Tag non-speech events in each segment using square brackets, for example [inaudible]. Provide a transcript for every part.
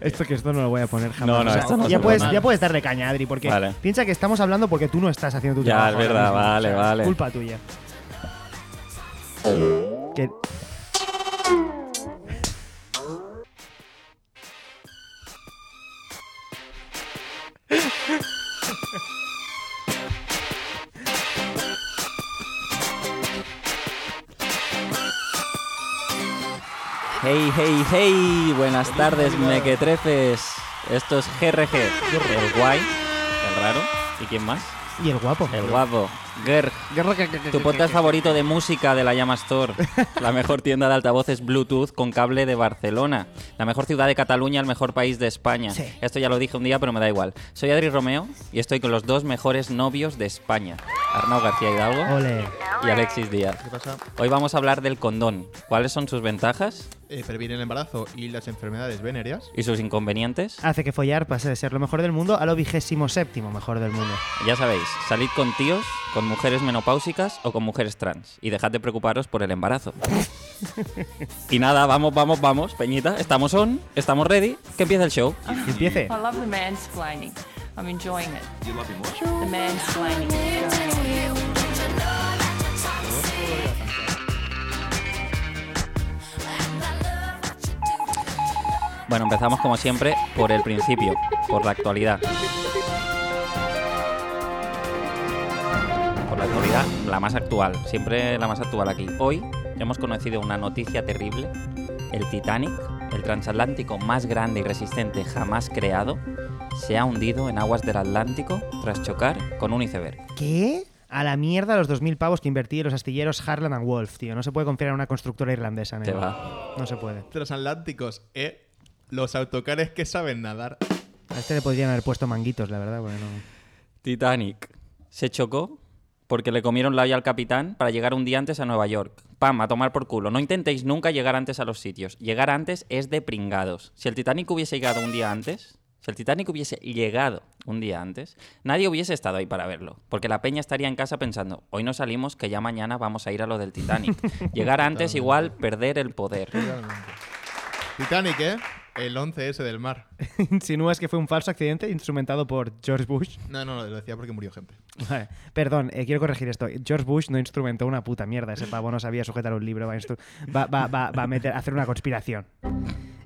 Esto que esto no lo voy a poner jamás. No, no, O sea, esto no ya, puedes, ya puedes darle caña, Adri, porque Vale. piensa que estamos hablando porque tú no estás haciendo tu Ya, trabajo. es ahora verdad, mismo. vale, es vale. Culpa tuya. Que- Hey, hey, hey, buenas tardes, mequetrefes. Esto es GRG, el guay, el raro. ¿Y quién más? Y el guapo. El guapo. Gerg, tu podcast favorito de música de la Llama Store. La mejor tienda de altavoces Bluetooth con cable de Barcelona. La mejor ciudad de Cataluña, el mejor país de España. Sí. Esto ya lo dije un día, pero me da igual. Soy Adri Romeo y estoy con los dos mejores novios de España. Arnau García Hidalgo Ole. y Alexis Díaz. ¿Qué pasa? Hoy vamos a hablar del condón. ¿Cuáles son sus ventajas Eh, previene el embarazo y las enfermedades venéreas. y sus inconvenientes? Hace que follar pase de ser lo mejor del mundo a lo vigésimo séptimo mejor del mundo. Ya sabéis, salid con tíos, con mujeres menopáusicas o con mujeres trans. Y dejad de preocuparos por el embarazo. y nada, vamos, vamos, vamos, Peñita. Estamos on, estamos ready. Que empiece el show. Que empiece. I love the mansplaining. I'm enjoying it. You love him what? The mansplaining. Bueno, empezamos como siempre por el principio, por la actualidad. Por la actualidad, la más actual, siempre la más actual aquí. Hoy hemos conocido una noticia terrible. El Titanic, el transatlántico más grande y resistente jamás creado, se ha hundido en aguas del Atlántico tras chocar con un iceberg. ¿Qué? A la mierda los 2.000 pavos que invertí en los astilleros Harland and Wolff, tío. No se puede confiar en una constructora irlandesa, Te va. No se puede. Transatlánticos, ¿eh? Los autocares que saben nadar. A este le podrían haber puesto manguitos, la verdad, porque no... Titanic se chocó porque le comieron la olla al capitán para llegar un día antes a Nueva York. Pam, a tomar por culo. No intentéis nunca llegar antes a los sitios. Llegar antes es de pringados. Si el Titanic hubiese llegado un día antes, si el Titanic hubiese llegado un día antes, nadie hubiese estado ahí para verlo. Porque la peña estaría en casa pensando, hoy no salimos, que ya mañana vamos a ir a lo del Titanic. [laughs] Llegar antes igual perder el poder. Titanic, ¿eh? El 11S del mar. [laughs] ¿Insinúas que fue un falso accidente instrumentado por George Bush? No, no, lo decía porque murió gente. Vale, Perdón, eh, quiero corregir esto. George Bush no instrumentó una puta mierda. Ese pavo no sabía sujetar un libro. Va a, va, va- va- va a meter, a hacer una conspiración.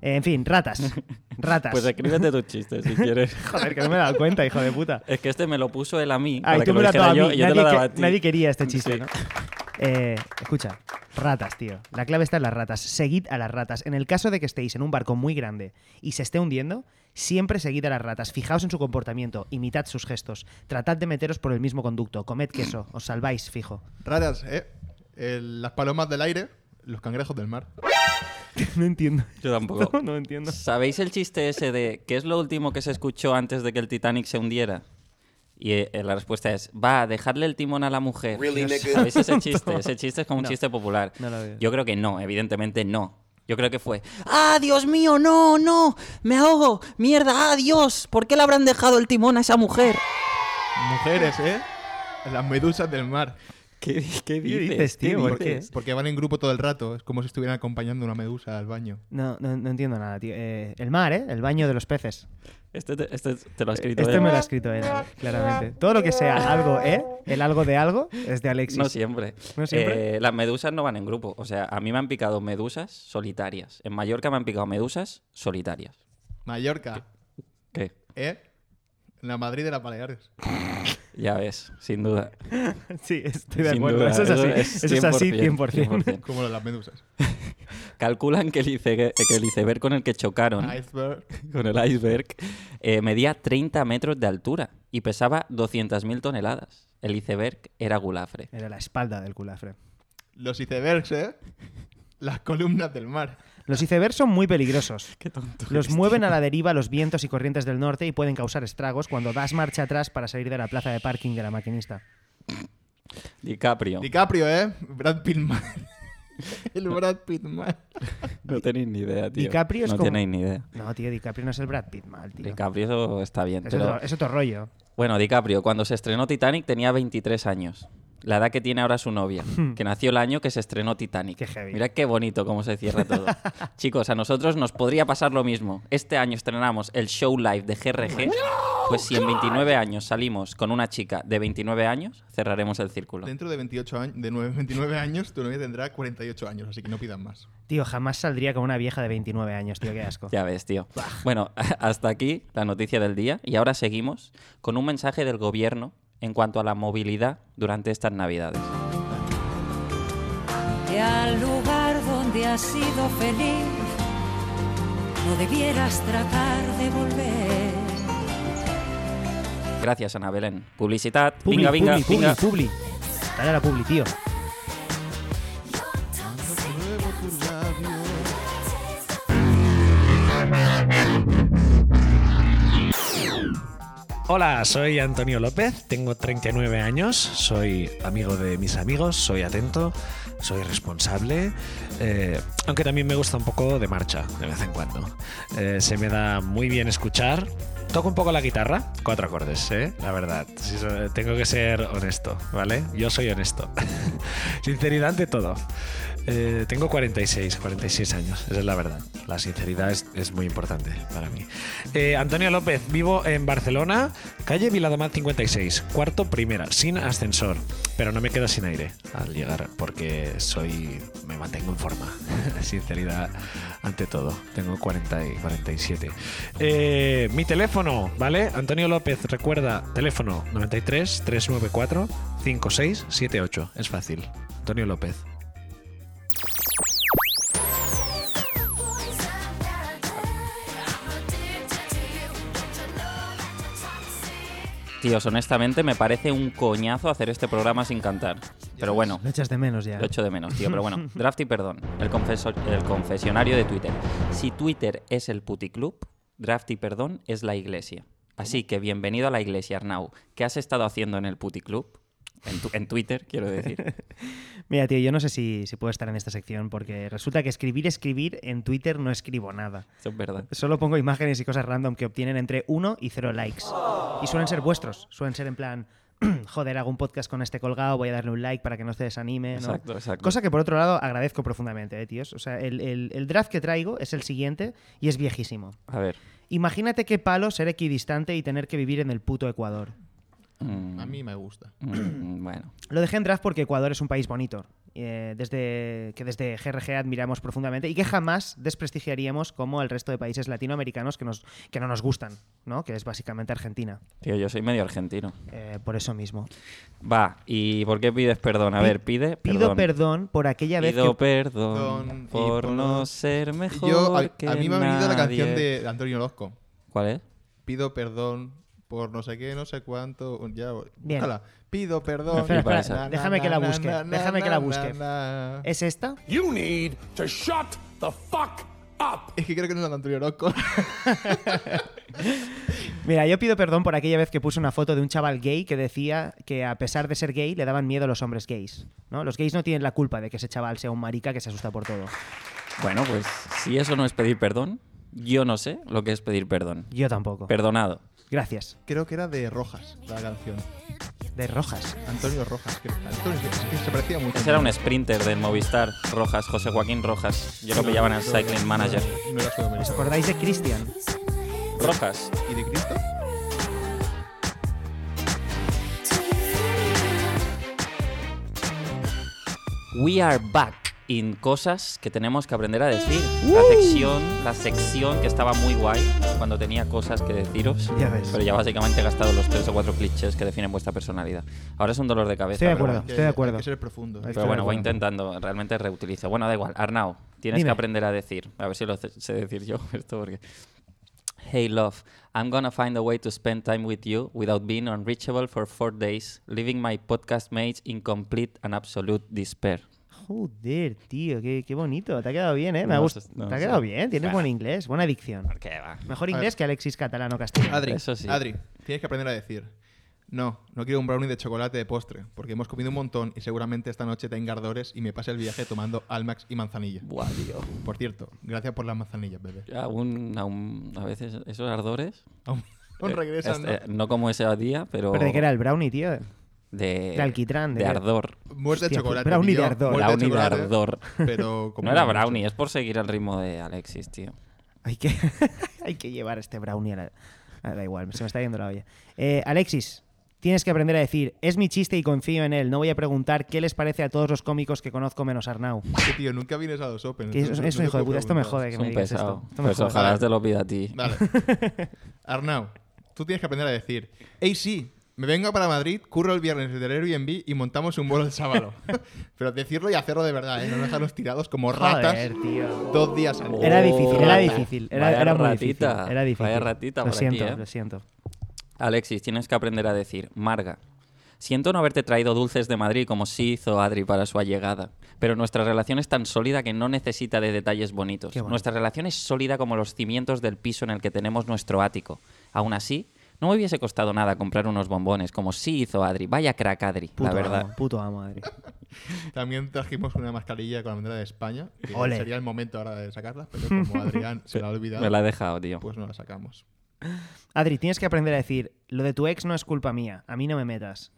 Eh, en fin, ratas. [laughs] Ratas. Pues escríbete tus chistes si quieres. [laughs] Joder, que no me he dado cuenta, hijo de puta. Es que este me lo puso él a mí. Ah, para que tú lo me lo a yo, mí. y yo te Nadie, lo daba que- a ti. nadie quería este chiste, Sí. ¿no? Eh, escucha, ratas, tío. La clave está en las ratas. Seguid a las ratas. En el caso de que estéis en un barco muy grande y se esté hundiendo, siempre seguid a las ratas. Fijaos en su comportamiento, imitad sus gestos. Tratad de meteros por el mismo conducto. Comed queso, os salváis, fijo. Raras, ¿eh? El- las palomas del aire, los cangrejos del mar. [laughs] no entiendo. Yo tampoco. [laughs] No, no entiendo. ¿Sabéis el chiste ese de qué es lo último que se escuchó antes de que el Titanic se hundiera? Y eh, la respuesta es, va, dejadle el timón a la mujer. ¿Sabéis ese [laughs] chiste? Ese chiste es como un No. chiste popular. No. Yo creo que no, evidentemente no. Yo creo que fue, ¡ah, Dios mío, no, no! ¡Me ahogo! ¡Mierda, ah, Dios! ¿Por qué le habrán dejado el timón a esa mujer? Mujeres, ¿eh? Las medusas del mar. ¿Qué, qué dices, dices, tío? ¿Por qué? Porque van en grupo todo el rato. Es como si estuvieran acompañando una medusa al baño. No, no, no entiendo nada, tío. Eh, el mar, ¿eh? El baño de los peces. Este te, este te lo ha escrito Este él. me lo ha escrito él, claramente. Todo lo que sea algo, ¿eh? El algo de algo es de Alexis. No siempre. ¿No siempre? Eh, las medusas no van en grupo. O sea, a mí me han picado medusas solitarias. En Mallorca me han picado medusas solitarias. Mallorca, ¿Qué? ¿eh? La Madrid de las Baleares. [laughs] Ya ves, sin duda. [laughs] Sí, estoy de Sin acuerdo. duda, Eso es así. eso es Eso es así 100%, 100%. 100%. Como las medusas. [laughs] Calculan que el, iceberg, que el iceberg con el que chocaron, Iceberg. con el iceberg, eh, medía 30 metros de altura y pesaba 200.000 toneladas. El iceberg era gulafre. Era la espalda del culafre. Los icebergs, ¿eh? Las columnas del mar. Los icebergs son muy peligrosos. [laughs] Qué tonto. Los mueven a la deriva los vientos y corrientes del norte y pueden causar estragos cuando das marcha atrás para salir de la plaza de parking de la maquinista. DiCaprio. DiCaprio, ¿eh? Brad Pitt mal. [laughs] El Brad Pitt mal. No tenéis ni idea, tío. DiCaprio es no como- tenéis ni idea. No, tío, DiCaprio no es el Brad Pitt mal, tío. DiCaprio eso está bien. Es, pero- otro, es otro rollo. Bueno, DiCaprio, cuando se estrenó Titanic tenía 23 años. La edad que tiene ahora su novia, que nació el año que se estrenó Titanic. Qué heavy. Mira qué bonito cómo se cierra todo. [laughs] Chicos, a nosotros nos podría pasar lo mismo. Este año estrenamos el show live de GRG. Pues si en 29 años salimos con una chica de 29 años, cerraremos el círculo. Dentro de 28 años, de 9, 29 años, tu novia tendrá 48 años, así que no pidan más. Tío, jamás saldría con una vieja de 29 años, tío, qué asco. Ya ves, tío. Bueno, [laughs] hasta aquí la noticia del día y ahora seguimos con un mensaje del gobierno en cuanto a la movilidad durante estas Navidades. Y al lugar donde has sido feliz, no debieras tratar de volver. Gracias, Ana Belén. Publicidad. Publi, Venga, venga, publi, venga. publi, publi. Dale a la publi, tío. Hola, soy Antonio López, tengo 39 años, soy amigo de mis amigos, soy atento, soy responsable, eh, aunque también me gusta un poco de marcha de vez en cuando. Eh, se me da muy bien escuchar. Toco un poco la guitarra, cuatro acordes, ¿eh? La verdad. Tengo que ser honesto, ¿vale? Yo soy honesto. [laughs] Sinceridad ante todo. Eh, tengo 46, 46 años, esa es la verdad. La sinceridad es, es muy importante para mí. Eh, Antonio López, vivo en Barcelona, calle Viladomat 56, cuarto primera, sin ascensor. Pero no me quedo sin aire al llegar porque soy. me mantengo en forma. [laughs] sinceridad ante todo. Tengo 40 y 47. Eh, mi teléfono, ¿vale? Antonio López, recuerda, teléfono 93 394 5678. Es fácil. Antonio López. Tíos, honestamente me parece un coñazo hacer este programa sin cantar. Pero bueno, Lo echas de menos ya. lo echo de menos, tío. Pero bueno, [laughs] draft y perdón. El, confeso- el confesionario de Twitter. Si Twitter es el puticlub, draft y perdón es la iglesia. Así que bienvenido a la iglesia, Arnau. ¿Qué has estado haciendo en el puticlub? En, tu- en Twitter, quiero decir. [laughs] Mira, tío, yo no sé si, si puedo estar en esta sección porque resulta que escribir, escribir, en Twitter no escribo nada. Eso es verdad. Solo pongo imágenes y cosas random que obtienen entre 1 y 0 likes. Y suelen ser vuestros. Suelen ser en plan, [clears throat] joder, hago un podcast con este colgado, voy a darle un like para que no se desanime. ¿no? Exacto, exacto. Cosa que por otro lado agradezco profundamente, ¿eh, tíos. O sea, el, el- el draft que traigo es el siguiente y es viejísimo. A ver. Imagínate qué palo ser equidistante y tener que vivir en el puto Ecuador. Mm, A mí me gusta. mm, bueno. Lo dejé en draft porque Ecuador es un país bonito, eh, desde, que desde GRG admiramos profundamente y que jamás desprestigiaríamos como el resto de países latinoamericanos que, nos, que no nos gustan, ¿no? que es básicamente Argentina. Tío, yo soy medio argentino. Eh, por eso mismo. Va, ¿y por qué pides perdón? A ver, pide Pido perdón por aquella vez Pido que... perdón Perdón, por por- no ser mejor Yo, a, que a mí me ha venido la canción de Antonio Orozco. ¿Cuál es? Pido perdón por no sé qué, no sé cuánto. Ya, Bien. búscala. Pido perdón. Espera, espera, Na, na, déjame que la busque, na, na, déjame que la busque. na. ¿Es esta? You need to shut the fuck up. Es que creo que no es la Antonio Orozco. [laughs] Mira, yo pido perdón por aquella vez que puse una foto de un chaval gay que decía que a pesar de ser gay le daban miedo a los hombres gays. ¿no? Los gays no tienen la culpa de que ese chaval sea un marica que se asusta por todo. Bueno, pues si eso no es pedir perdón, yo no sé lo que es pedir perdón. Yo tampoco. Perdonado. Gracias. creo que era de Rojas, la canción. De rojas. Antonio Rojas. creo. Antonio, es que se parecía mucho. Ese era un sprinter del Movistar Rojas, José Joaquín Rojas. Yo lo pillaban al Cycling Manager. No ¿Os acordáis de Cristian? Rojas. ¿Y de Cristo? We are back in cosas que tenemos que aprender a decir. La sección, la sección que estaba muy guay cuando tenía cosas que deciros. Ya ves. Pero ya básicamente he gastado los tres o cuatro clichés que definen vuestra personalidad. Ahora es un dolor de cabeza. Estoy de acuerdo. Estoy de acuerdo. Hay que ser profundo. Pero bueno, voy intentando, realmente reutilizo. Bueno, da igual. Arnau, tienes Dime. que aprender a decir. A ver si lo sé sé decir yo [laughs] esto porque... Hey love, I'm gonna find a way to spend time with you without being unreachable for four days, leaving my podcast mates in complete and absolute despair. Joder, tío, qué, qué bonito. Te ha quedado bien, ¿eh? Me ha gustado. Te ha quedado bien. Tienes Bueno. buen inglés, buena dicción. ¿Por qué va? Mejor inglés que Alexis catalano castellano. Adri, Eso sí. Adri, tienes que aprender a decir. No, no quiero un brownie de chocolate de postre, porque hemos comido un montón y seguramente esta noche tenga ardores y me pase el viaje tomando Almax y manzanilla. Buah, tío. Por cierto, gracias por las manzanillas, bebé. Aún, aún, a veces esos ardores... Aún, [laughs] aún eh, regresan, este, ¿no? no como ese día, pero... Pero de qué era el brownie, tío. De, De alquitrán, de ardor. Muerte de chocolate. brownie de ardor. Brownie de chocolate, ardor. Pero [laughs] como No era brownie, es por seguir el ritmo de Alexis, tío. Hay que, [laughs] hay que llevar este brownie a la... ah, da igual, se me está yendo la olla. Eh, Alexis, tienes que aprender a decir, es mi chiste y confío en él. No voy a preguntar qué les parece a todos los cómicos que conozco menos Arnau. Que, tío, nunca vienes a los Open. Que es, entonces es no un te hijo de puta. Esto me jode que Es me un digas pesado. esto. Esto me Pues jode. ojalá te lo pida a ti. Vale. [laughs] Arnau, tú tienes que aprender a decir, hey sí, me vengo para Madrid, curro el viernes del Airbnb y montamos un vuelo el sábado. [laughs] Pero decirlo y hacerlo de verdad, ¿eh? no dejarnos tirados como ratas Joder, tío. dos días antes. Era difícil, era difícil. Era, Vaya era muy ratita, difícil. Era difícil. vaya ratita Lo por aquí, siento, ¿eh? lo siento. Alexis, tienes que aprender a decir, Marga. Siento no haberte traído dulces de Madrid como sí hizo Adri para su allegada, pero nuestra relación es tan sólida que no necesita de detalles bonitos. Nuestra relación es sólida como los cimientos del piso en el que tenemos nuestro ático. Aún así, no me hubiese costado nada comprar unos bombones como sí hizo Adri. Vaya crack Adri, Puto la verdad. amo, puto amo, Adri. [laughs] También trajimos una mascarilla con la bandera de España. Que Ole. sería el momento ahora de sacarla, pero como Adrián se la ha olvidado, Me la he dejado, tío. pues no la sacamos. Adri, tienes que aprender a decir, lo de tu ex no es culpa mía, a mí no me metas.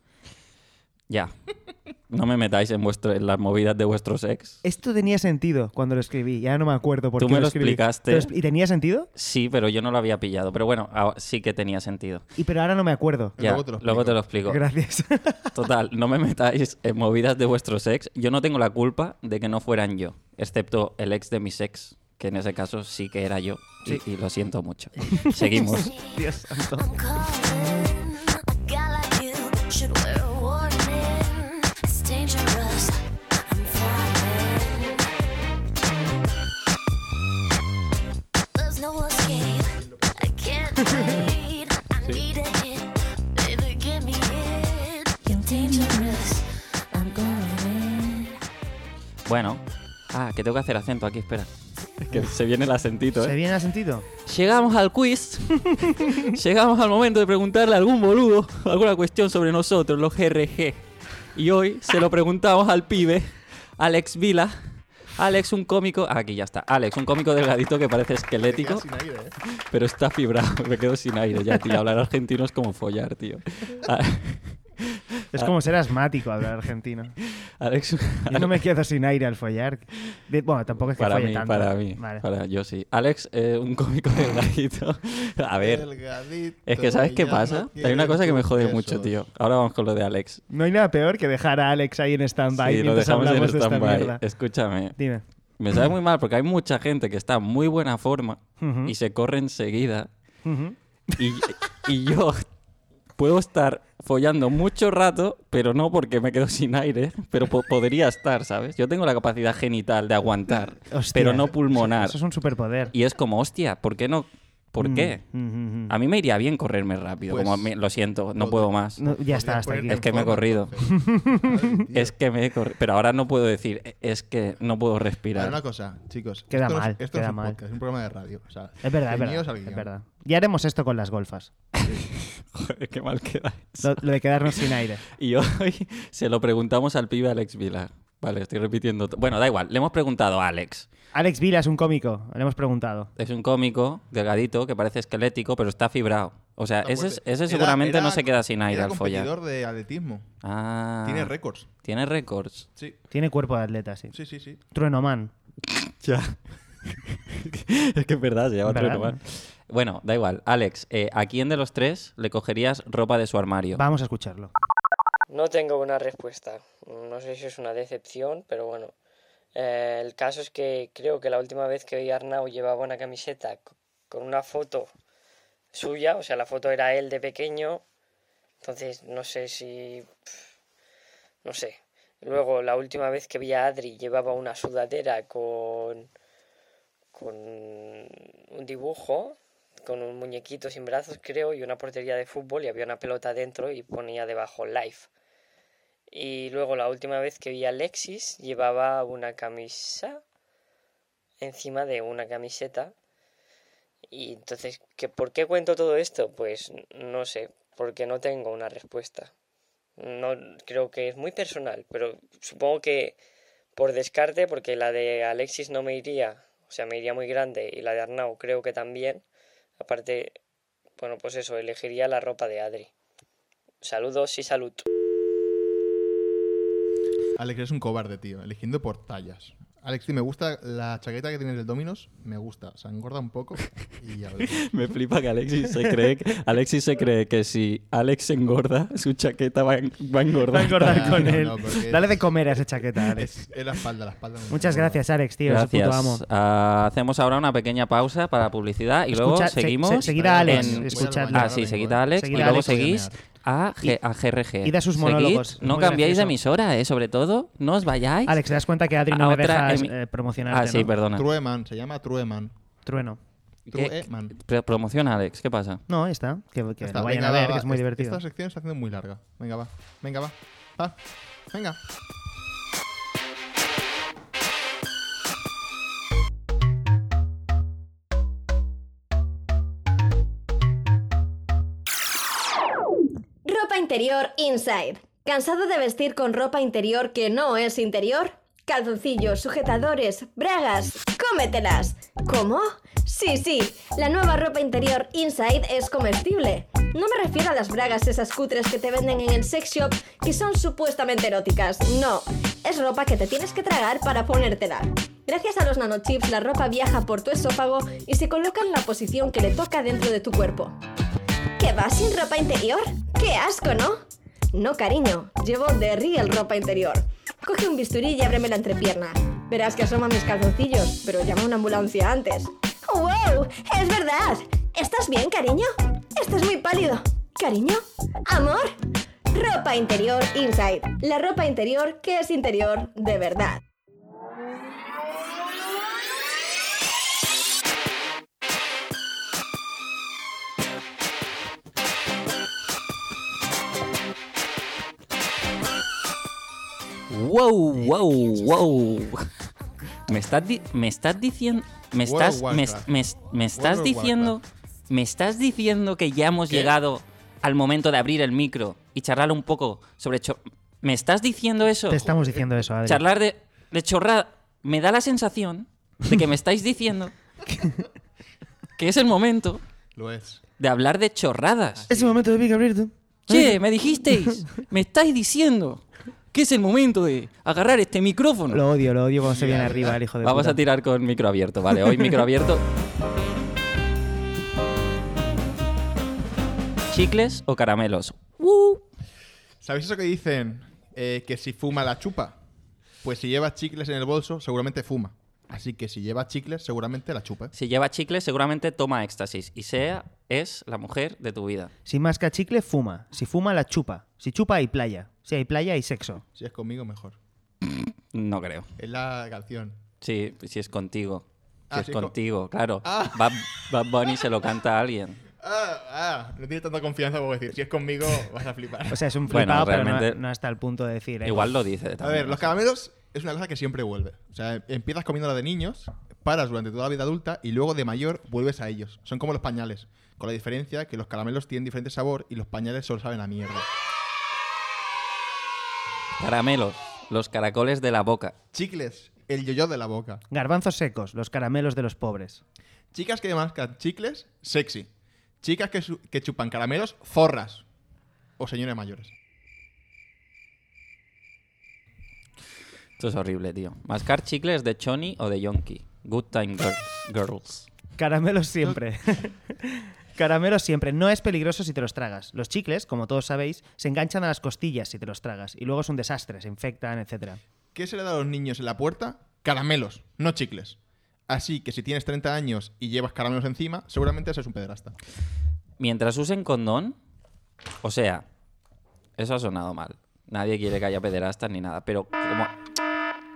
Ya. No me metáis en, vuestro, en las movidas de vuestros ex. Esto tenía sentido cuando lo escribí, ya no me acuerdo por Tú qué me lo escribí. explicaste. Pero ¿Y tenía sentido? Sí, pero yo no lo había pillado. Pero bueno, ahora sí que tenía sentido. Y pero ahora no me acuerdo. Ya, Luego te lo luego te lo explico. Gracias. [laughs] Total, no me metáis en movidas de vuestros ex. Yo no tengo la culpa de que no fueran yo, excepto el ex de mis ex, que en ese caso sí que era yo. Y, y lo siento mucho. Seguimos. [laughs] Dios santo. I'm calling. Bueno. Ah, que tengo que hacer acento aquí, espera. Es que se viene el acentito, ¿Se ¿eh? viene el sentido? Llegamos al quiz. [laughs] Llegamos al momento de preguntarle a algún boludo alguna cuestión sobre nosotros, los GRG. Y hoy se lo preguntamos al pibe, Alex Vila. Alex, un cómico. ah, Aquí ya está. Alex, un cómico delgadito que parece esquelético, Sin aire, ¿eh? pero está fibrado. [laughs] Me quedo sin aire ya, tío. Hablar argentino es como follar, tío. Ah, [laughs] Es como ser asmático hablar argentino. [laughs] Alex, Yo no me quedo sin aire al follar. De- bueno, tampoco es que para folle mí, tanto. para mí, Vale. para yo sí. Alex, eh, un cómico delgadito. [laughs] A ver, Delgadito, es que ¿sabes qué pasa? no Hay una cosa que me jode mucho, tío. Ahora vamos con lo de Alex. No hay nada peor que dejar a Alex ahí en stand-by Sí, lo dejamos en hablamos de esta stand-by. Escúchame, Dime. me sabe muy mal porque hay mucha gente que está en muy buena forma y se corre enseguida. Y, y yo puedo estar follando mucho rato, pero no porque me quedo [laughs] sin aire, pero po- podría estar, ¿sabes? Yo tengo la capacidad genital de aguantar, Hostia, pero no eso- pulmonar. Eso es un superpoder. Y es como, hostia, ¿por qué no? ¿Por Mm, qué? mm, mm, mm. A mí me iría bien correrme rápido, Pues, como me- lo siento, no puedo más. No, ya está, hasta aquí. Es que me he corrido. Ay. Es que me he corrido, pero ahora no puedo decir, "E- es que no puedo respirar. una cosa, chicos. Queda esto no es- mal, esto queda es un mal. podcast, es un programa de radio. O sea, Es verdad, es verdad, es verdad. Ya haremos esto con las golfas. [laughs] Joder, qué mal queda eso. Lo, lo de quedarnos sin aire. [laughs] Y hoy se lo preguntamos al pibe Alex Vila. Vale, estoy repitiendo. Bueno, da igual, le hemos preguntado a Alex. Alex Vila es un cómico, le hemos preguntado. Es un cómico delgadito que parece esquelético, pero está fibrado. O sea, Está ese, es- fuerte. ese Era- seguramente era- no se queda sin aire al follar. competidor de atletismo. Ah, Tiene récords. Tiene récords. Sí, Tiene cuerpo de atleta, sí. sí, sí. sí. Truenoman. [laughs] Ya. [laughs] es que es verdad, se llama ¿Verdad? Trueno Man. Bueno, da igual. Alex, eh, ¿a quién de los tres le cogerías ropa de su armario? Vamos a escucharlo. No tengo una respuesta. No sé si es una decepción, pero bueno. Eh, el caso es que creo que la última vez que vi a Arnau llevaba una camiseta co- con una foto suya, o sea, la foto era él de pequeño. Entonces, no sé si. No sé. Luego, la última vez que vi a Adri llevaba una sudadera con. con un dibujo, con un muñequito sin brazos, creo, y una portería de fútbol, y había una pelota dentro y ponía debajo live. Y luego la última vez que vi a Alexis llevaba una camisa encima de una camiseta. Y entonces, ¿qué, ¿por qué cuento todo esto? Pues no sé, porque no tengo una respuesta. No creo que es muy personal, pero supongo que por descarte, porque la de Alexis no me iría, o sea, me iría muy grande, y la de Arnau creo que también. Aparte, bueno, pues eso, elegiría la ropa de Adri. Saludos y salud. Alex, eres un cobarde, tío. Eligiendo por tallas. Alex, tío, me gusta la chaqueta que tienes del Dominos. Me gusta. Se engorda un poco. Y ya ves. [laughs] Me flipa que Alexis se cree que, Alexis se cree que si Alex engorda, su chaqueta va, a va a engordar. Va a engordar [laughs] con No, él. no, Dale de comer a esa chaqueta, Alex. Es, es la espalda, la espalda. me Muchas gracias, Alex, tío. Es Gracias. puto amo. Ah, hacemos ahora una pequeña pausa para publicidad y luego Escucha- se- seguimos. se- seguid a Alex, en-. Ah, sí, seguid a Alex y a luego Alex. seguís a, G- a GRG. id a sus Seguid, monólogos, no muy cambiéis de emisora, ¿eh? Sobre todo, no os vayáis. Alex, ¿te das cuenta que Adri no A me deja eh, promocionarte, Ah, sí, ¿no? perdona. Trueman, se llama Trueman. Trueno. ¿Qué- Trueman. Pro- Promociona, Alex, ¿qué pasa? No, ahí está. Que, que Está, lo vayan venga, a ver, va. que es muy divertido. Esta sección está haciendo muy larga. Venga, va. Venga, va. Va. Venga. Interior inside. ¿Cansado de vestir con ropa interior que no es interior? Calzoncillos, sujetadores, bragas, cómetelas. ¿Cómo? Sí, sí, la nueva ropa interior inside es comestible. No me refiero a las bragas esas cutres que te venden en el sex shop que son supuestamente eróticas. No, es ropa que te tienes que tragar para ponértela. Gracias a los nanochips la ropa viaja por tu esófago y se coloca en la posición que le toca dentro de tu cuerpo. ¿Qué vas sin ropa interior? ¡Qué asco, ¿no? No, cariño, llevo de real ropa interior. Coge un bisturí y ábreme la entrepierna. Verás que asoman mis calzoncillos, pero llama una ambulancia antes. ¡Wow! ¡Es verdad! ¿Estás bien, cariño? Estás muy pálido. ¿Cariño? ¿Amor? Ropa interior inside. La ropa interior que es interior de verdad. Wow, wow, wow. [laughs] Me estás, di- me estás diciendo. Me estás, me, me- me estás diciendo. Me estás diciendo que ya hemos ¿Qué? llegado al momento de abrir el micro y charlar un poco sobre. ¿Me estás diciendo eso? Te estamos diciendo eso, Adri. Charlar de, de chorrada. Me da la sensación de que me estáis diciendo [laughs] que es el momento Lo es. de hablar de chorradas. Es el momento de Big Abrirte. Che, me dijisteis, [laughs] me estáis diciendo que es el momento de agarrar este micrófono. Lo odio, lo odio cuando se viene arriba el hijo de Vamos puta. a tirar con micro abierto, vale. Hoy micro abierto. [laughs] ¿Chicles o caramelos? ¿Sabéis eso que dicen? Eh, que si fuma la chupa. Pues si lleva chicles en el bolso, seguramente fuma. Así que si lleva chicles, seguramente la chupa. Si lleva chicles, seguramente toma éxtasis. Y sea, es la mujer de tu vida. Si masca chicle, fuma. Si fuma, la chupa. Si chupa, hay playa. Si hay playa, hay sexo. Si es conmigo, mejor. No creo. Es la canción. Sí, si es contigo. Si Ah, es contigo, claro. Ah. Bad, Bad Bunny se lo canta a alguien. [laughs] Ah, ah, no tiene tanta confianza como decir. Si es conmigo, vas a flipar. O sea, es un Bueno, flipado, pero realmente- no, no hasta el punto de decir. eh, Igual lo dice A ver, los caramelos es una cosa que siempre vuelve. O sea, empiezas comiéndola de niños, paras durante toda la vida adulta y luego de mayor vuelves a ellos. Son como los pañales, con la diferencia que los caramelos tienen diferente sabor y los pañales solo saben a mierda. Caramelos, los caracoles de la boca. Chicles, el yoyo de la boca. Garbanzos secos, los caramelos de los pobres. Chicas que mascan chicles, sexy. Chicas que, chupan caramelos, zorras. O señores mayores. Esto es horrible, tío. Mascar chicles de choni o de yonki. Good time girls. girls. Caramelos siempre. [laughs] Caramelos siempre. No es peligroso si te los tragas. Los chicles, como todos sabéis, se enganchan a las costillas si te los tragas. Y luego es un desastre, se infectan, etc. ¿Qué se le da a los niños en la puerta? Caramelos, no chicles. Así que si tienes 30 años y llevas caramelos encima, seguramente seas un pederasta. Mientras usen condón, o sea, eso ha sonado mal. Nadie quiere que haya pederastas ni nada, pero como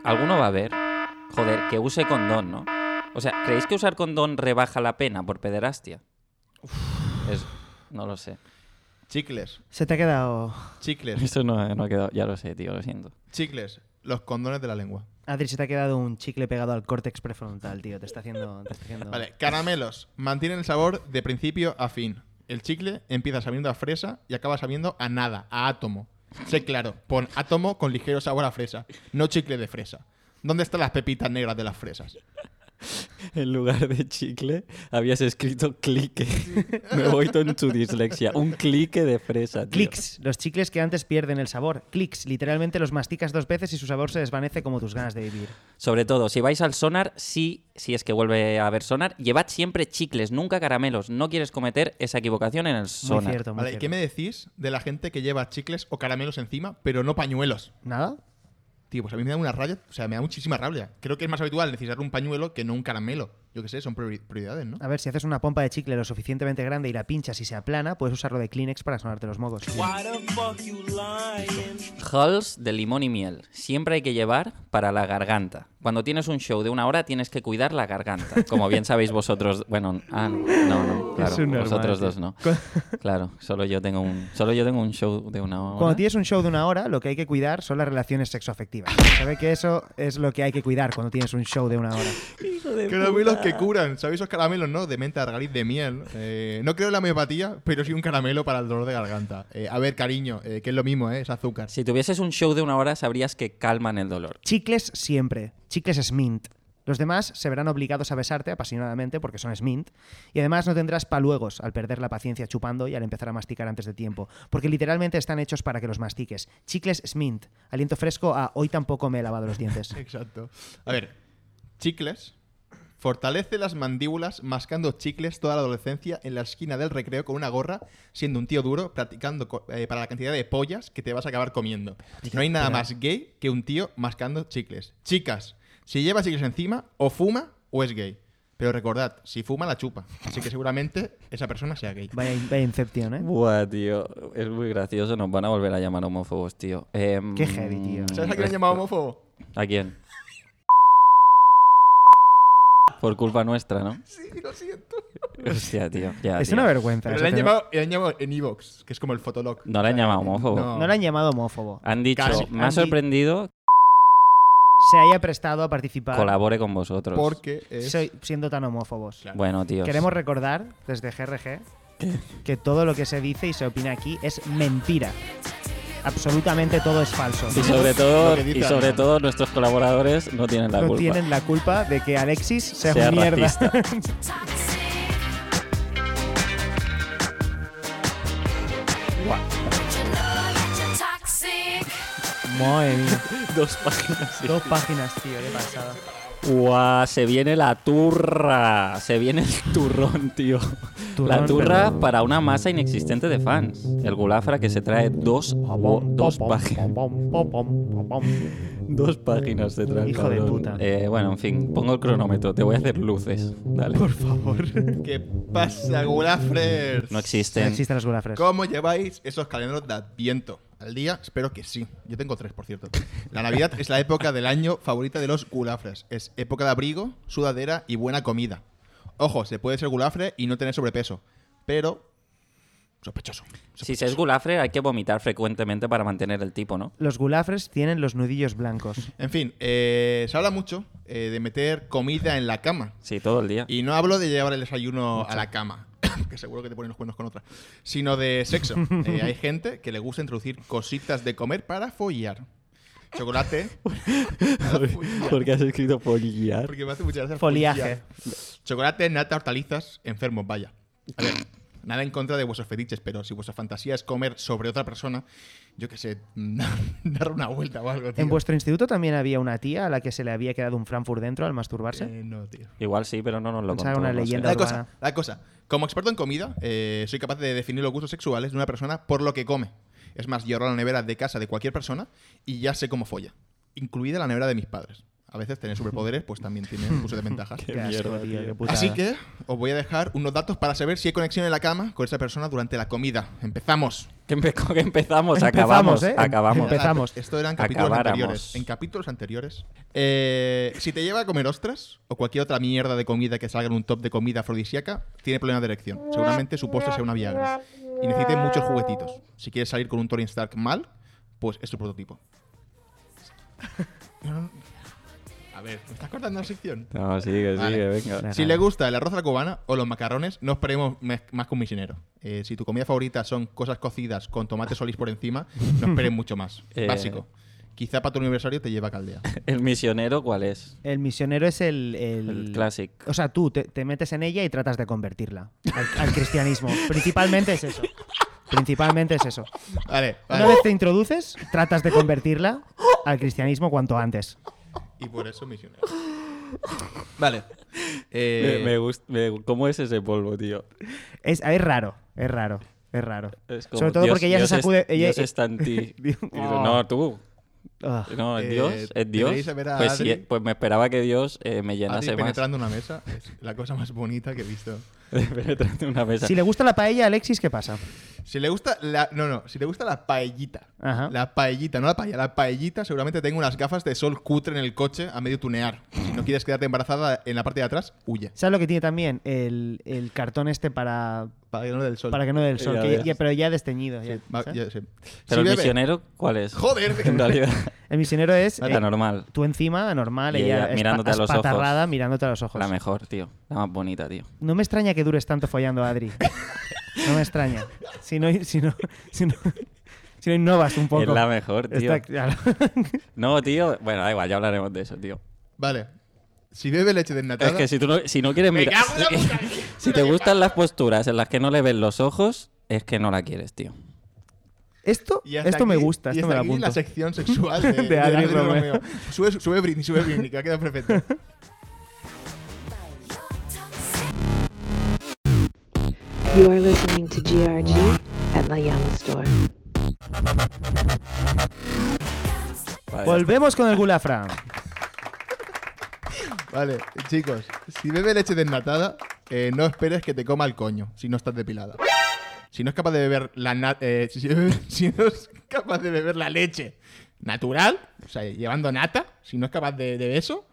alguno va a ver, joder, que use condón, ¿no? O sea, ¿creéis que usar condón rebaja la pena por pederastia? Es- no lo sé. Chicles, Se te ha quedado... chicles, Eso no, no ha quedado, ya lo sé, tío, lo siento. chicles, los condones de la lengua. Adri, se te ha quedado un chicle pegado al córtex prefrontal, tío. Te está haciendo... te está haciendo- Vale, caramelos, mantienen el sabor de principio a fin. El chicle empieza sabiendo a fresa y acaba sabiendo a nada, a átomo. Sé claro, pon átomo con ligero sabor a fresa, no chicle de fresa. ¿Dónde están las pepitas negras de las fresas? [laughs] en lugar de chicle habías escrito clique. [laughs] Me voy con tu dislexia. Un clique de fresa, tío. Clicks, los chicles que antes pierden el sabor. Clicks, literalmente los masticas dos veces y su sabor se desvanece como tus ganas de vivir. Sobre todo, si vais al sonar, sí, si es que vuelve a haber sonar, llevad siempre chicles, nunca caramelos. No quieres cometer esa equivocación en el Muy sonar. cierto, muy Vale, ¿y cierto. ¿qué me decís de la gente que lleva chicles o caramelos encima, pero no pañuelos? ¿Nada? Tío, pues a mí me da una rabia, o sea, me da muchísima rabia. Creo que es más habitual necesitar un pañuelo que no un caramelo. Yo qué sé, son priori- prioridades, ¿no? A ver, si haces una pompa de chicle lo suficientemente grande y la pinchas y se aplana, puedes usarlo de Kleenex para sonarte los mocos. Hulls de limón y miel. Siempre hay que llevar para la garganta. Cuando tienes un show de una hora tienes que cuidar la garganta. Como bien sabéis vosotros. Bueno, ah, no, no, [laughs] claro. Normal, vosotros dos no. [laughs] Claro, solo yo tengo un, solo yo tengo un show de una hora. Cuando tienes un show de una hora, lo que hay que cuidar son las relaciones sexoafectivas. ¿Sabe que eso es lo que hay que cuidar cuando tienes un show de una hora? [laughs] Caramelos que curan, ¿sabéis esos caramelos, no? De menta, argaliz, de miel. Eh, no creo en la homeopatía, pero sí un caramelo para el dolor de garganta. Eh, a ver, cariño, eh, que es lo mismo, ¿eh? Es azúcar. Si tuvieses un show de una hora sabrías que calman el dolor. Chicles siempre. Chicles es mint. Los demás se verán obligados a besarte apasionadamente porque son Smint. Y además no tendrás paluegos al perder la paciencia chupando y al empezar a masticar antes de tiempo. Porque literalmente están hechos para que los mastiques. Chicles Smint. Aliento fresco a hoy tampoco me he lavado los dientes. [laughs] Exacto. A ver, chicles. Fortalece las mandíbulas mascando chicles toda la adolescencia en la esquina del recreo con una gorra, siendo un tío duro, practicando co- eh, para la cantidad de pollas que te vas a acabar comiendo. No hay nada más gay que un tío mascando chicles. Chicas, si lleva chicles encima, o fuma o es gay. Pero recordad, si fuma la chupa. Así que seguramente esa persona sea gay. Vaya, vaya Inception, ¿eh? Buah, tío. Es muy gracioso. Nos van a volver a llamar homófobos, tío. Em, Qué heavy, tío. ¿Sabes a quién han llamado homófobo? ¿A quién? Por culpa nuestra, ¿no? [laughs] Sí, lo siento. Hostia, tío. Ya, Es tío. una vergüenza. Pero le han, llamado, le han llamado en Evox, que es como el fotolog. No le han llamado homófobo. No. No le han llamado homófobo. Han dicho, Casi. me Han ha di- sorprendido, Se haya prestado a participar colabore con vosotros. Porque es... soy- siendo tan homófobos. Claro. Bueno, tío. Queremos recordar desde GRG que todo lo que se dice y se opina aquí es mentira. Absolutamente todo es falso. Y sobre todo, y sobre todo nuestros colaboradores no tienen la no culpa. tienen la culpa de que Alexis sea, Sea un mierda. [laughs] Madre mía. [laughs] Dos páginas. Dos páginas, tío, de pasada. Guau, se viene la turra. Se viene el turrón, tío. Turrón, la turra pero- para una masa inexistente de fans. El gulafra que se trae dos, dos, páginas dos páginas de trae, Hijo de puta. Eh, bueno, en fin, pongo el cronómetro. Te voy a hacer luces. Dale. Por favor. [laughs] ¿Qué pasa, gulafres? No No existen. existen los gulafres. ¿Cómo lleváis esos calendarios de Adviento? Al día, espero que sí. Yo tengo tres, por cierto. La Navidad es la época del año favorita de los gulafres. Es época de abrigo, sudadera y buena comida. Ojo, se puede ser gulafre y no tener sobrepeso, pero sospechoso. Si se es gulafre, hay que vomitar frecuentemente para mantener el tipo, ¿no? Los gulafres tienen los nudillos blancos. [laughs] En fin, eh, se habla mucho eh, de meter comida en la cama. Sí, todo el día. Y no hablo de llevar el desayuno a la cama, [laughs] que seguro que te ponen los cuernos con otra, sino de sexo. [laughs] Eh, hay gente que le gusta introducir cositas de comer para follar. Chocolate. [laughs] Porque has escrito follar. Porque me hace mucha gracia. Foliaje. follar. Chocolate, nata, hortalizas, enfermos, vaya. A ver, nada en contra de vuestros fetiches, pero si vuestra fantasía es comer sobre otra persona, yo qué sé, dar una vuelta o algo. tío. ¿En vuestro instituto también había una tía a la que se le había quedado un Frankfurt dentro al masturbarse? Eh, no, tío. Igual sí, pero no nos lo contó. una no sé. leyenda. La cosa, la cosa. Como experto en comida, eh, soy capaz de definir los gustos sexuales de una persona por lo que come. Es más, yo la nevera de casa de cualquier persona y ya sé cómo folla. Incluida la nevera de mis padres. A veces tener superpoderes pues también tiene sus desventajas. [laughs] Qué asco, tío, qué. Así que os voy a dejar unos datos para saber si hay conexión en la cama con esa persona durante la comida. Empezamos. Que, empe- [laughs] que empezamos, Empezamos, acabamos, ¿eh? acabamos. Empezamos. Esto eran capítulos Acabáramos. anteriores. En capítulos anteriores. eh, si te lleva a comer ostras o cualquier otra mierda de comida que salga en un top de comida afrodisíaca, tiene problemas de erección. Seguramente su postre sea una Viagra. Y necesite muchos juguetitos. Si quieres salir con un Tony Stark mal, pues es tu prototipo. [laughs] Ver, ¿me estás cortando la sección? No, sigue, Vale. sigue, venga. Si le gusta el arroz a la cubana o los macarrones, no esperemos más que un misionero. Eh, si tu comida favorita son cosas cocidas con tomate solís por encima, no esperen mucho más. [laughs] Eh. Básico. quizá para tu aniversario te lleva a Caldea. [laughs] ¿El misionero cuál es? El misionero es el. El, El classic. O sea, tú te, te metes en ella y tratas de convertirla al, al cristianismo. [laughs] Principalmente es eso. Principalmente es eso. Vale, Una vez te introduces, tratas de convertirla al cristianismo cuanto antes. Y por eso misionero. [laughs] Vale. Eh, Me, me gusta, me- ¿Cómo es ese polvo, tío? Es, es raro, es raro, es raro. Es como, Sobre todo Dios- porque ella Dios se sacude. es- ella, Dios está en ti. [laughs] Dios- Y dices, No, tú. Ah. No, es Eh, Dios. Es Dios. ver a Pues, sí, Adri. pues me esperaba que Dios eh, me Adri llenase más. penetrando una mesa es la cosa más bonita que he visto. [laughs] penetrando una mesa. Si le gusta la paella, Alexis, ¿qué pasa? Si le gusta la. No, no. Si le gusta la paellita. Ajá. La paellita, no la paella. La paellita seguramente tengo unas gafas de sol cutre en el coche a medio tunear. Si no quieres quedarte embarazada en la parte de atrás, huye. ¿Sabes lo que tiene también? El, el cartón este para, Para que no dé el sol. para que no dé el sol. Ya que ves. ya- pero ya desteñido. ya, Va- ¿sabes? ya sé. Pero el bebe- misionero, ¿cuál es? Joder, [laughs] En realidad. [laughs] El misionero es La eh, normal. tú encima, normal, Y ella, ella mirándote a los ojos. espatarrada, mirándote a los ojos. La mejor, tío. La más bonita, tío. No me extraña que dures tanto follando a Adri. No me extraña. Si no, si no, si no, si no innovas un poco. Es la mejor, tío. Está claro. [laughs] No, tío. Bueno, da igual, ya hablaremos de eso, tío. Vale. Si bebe leche desnatada. Es que si tú no, si no quieres Me mirar. cago en la puta. [laughs] si te gustan las posturas en las que no le ves los ojos, es que no la quieres, tío. Esto, Y esto me aquí- gusta, y esto hasta me lo aquí apunto. la sección sexual de, [laughs] De Adri Romeo. Sube, sube Britney, sube Britney, que ha quedado perfecto. You are listening to GRG at La Llama Store. Vale, Volvemos con el Gulafra. Vale, chicos, si bebe leche desnatada, eh, no esperes que te coma el coño si no estás depilada. Si no es capaz de beber la na- eh, [laughs] si, no es capaz de beber la leche natural, o sea, llevando nata, si no es capaz de, de eso,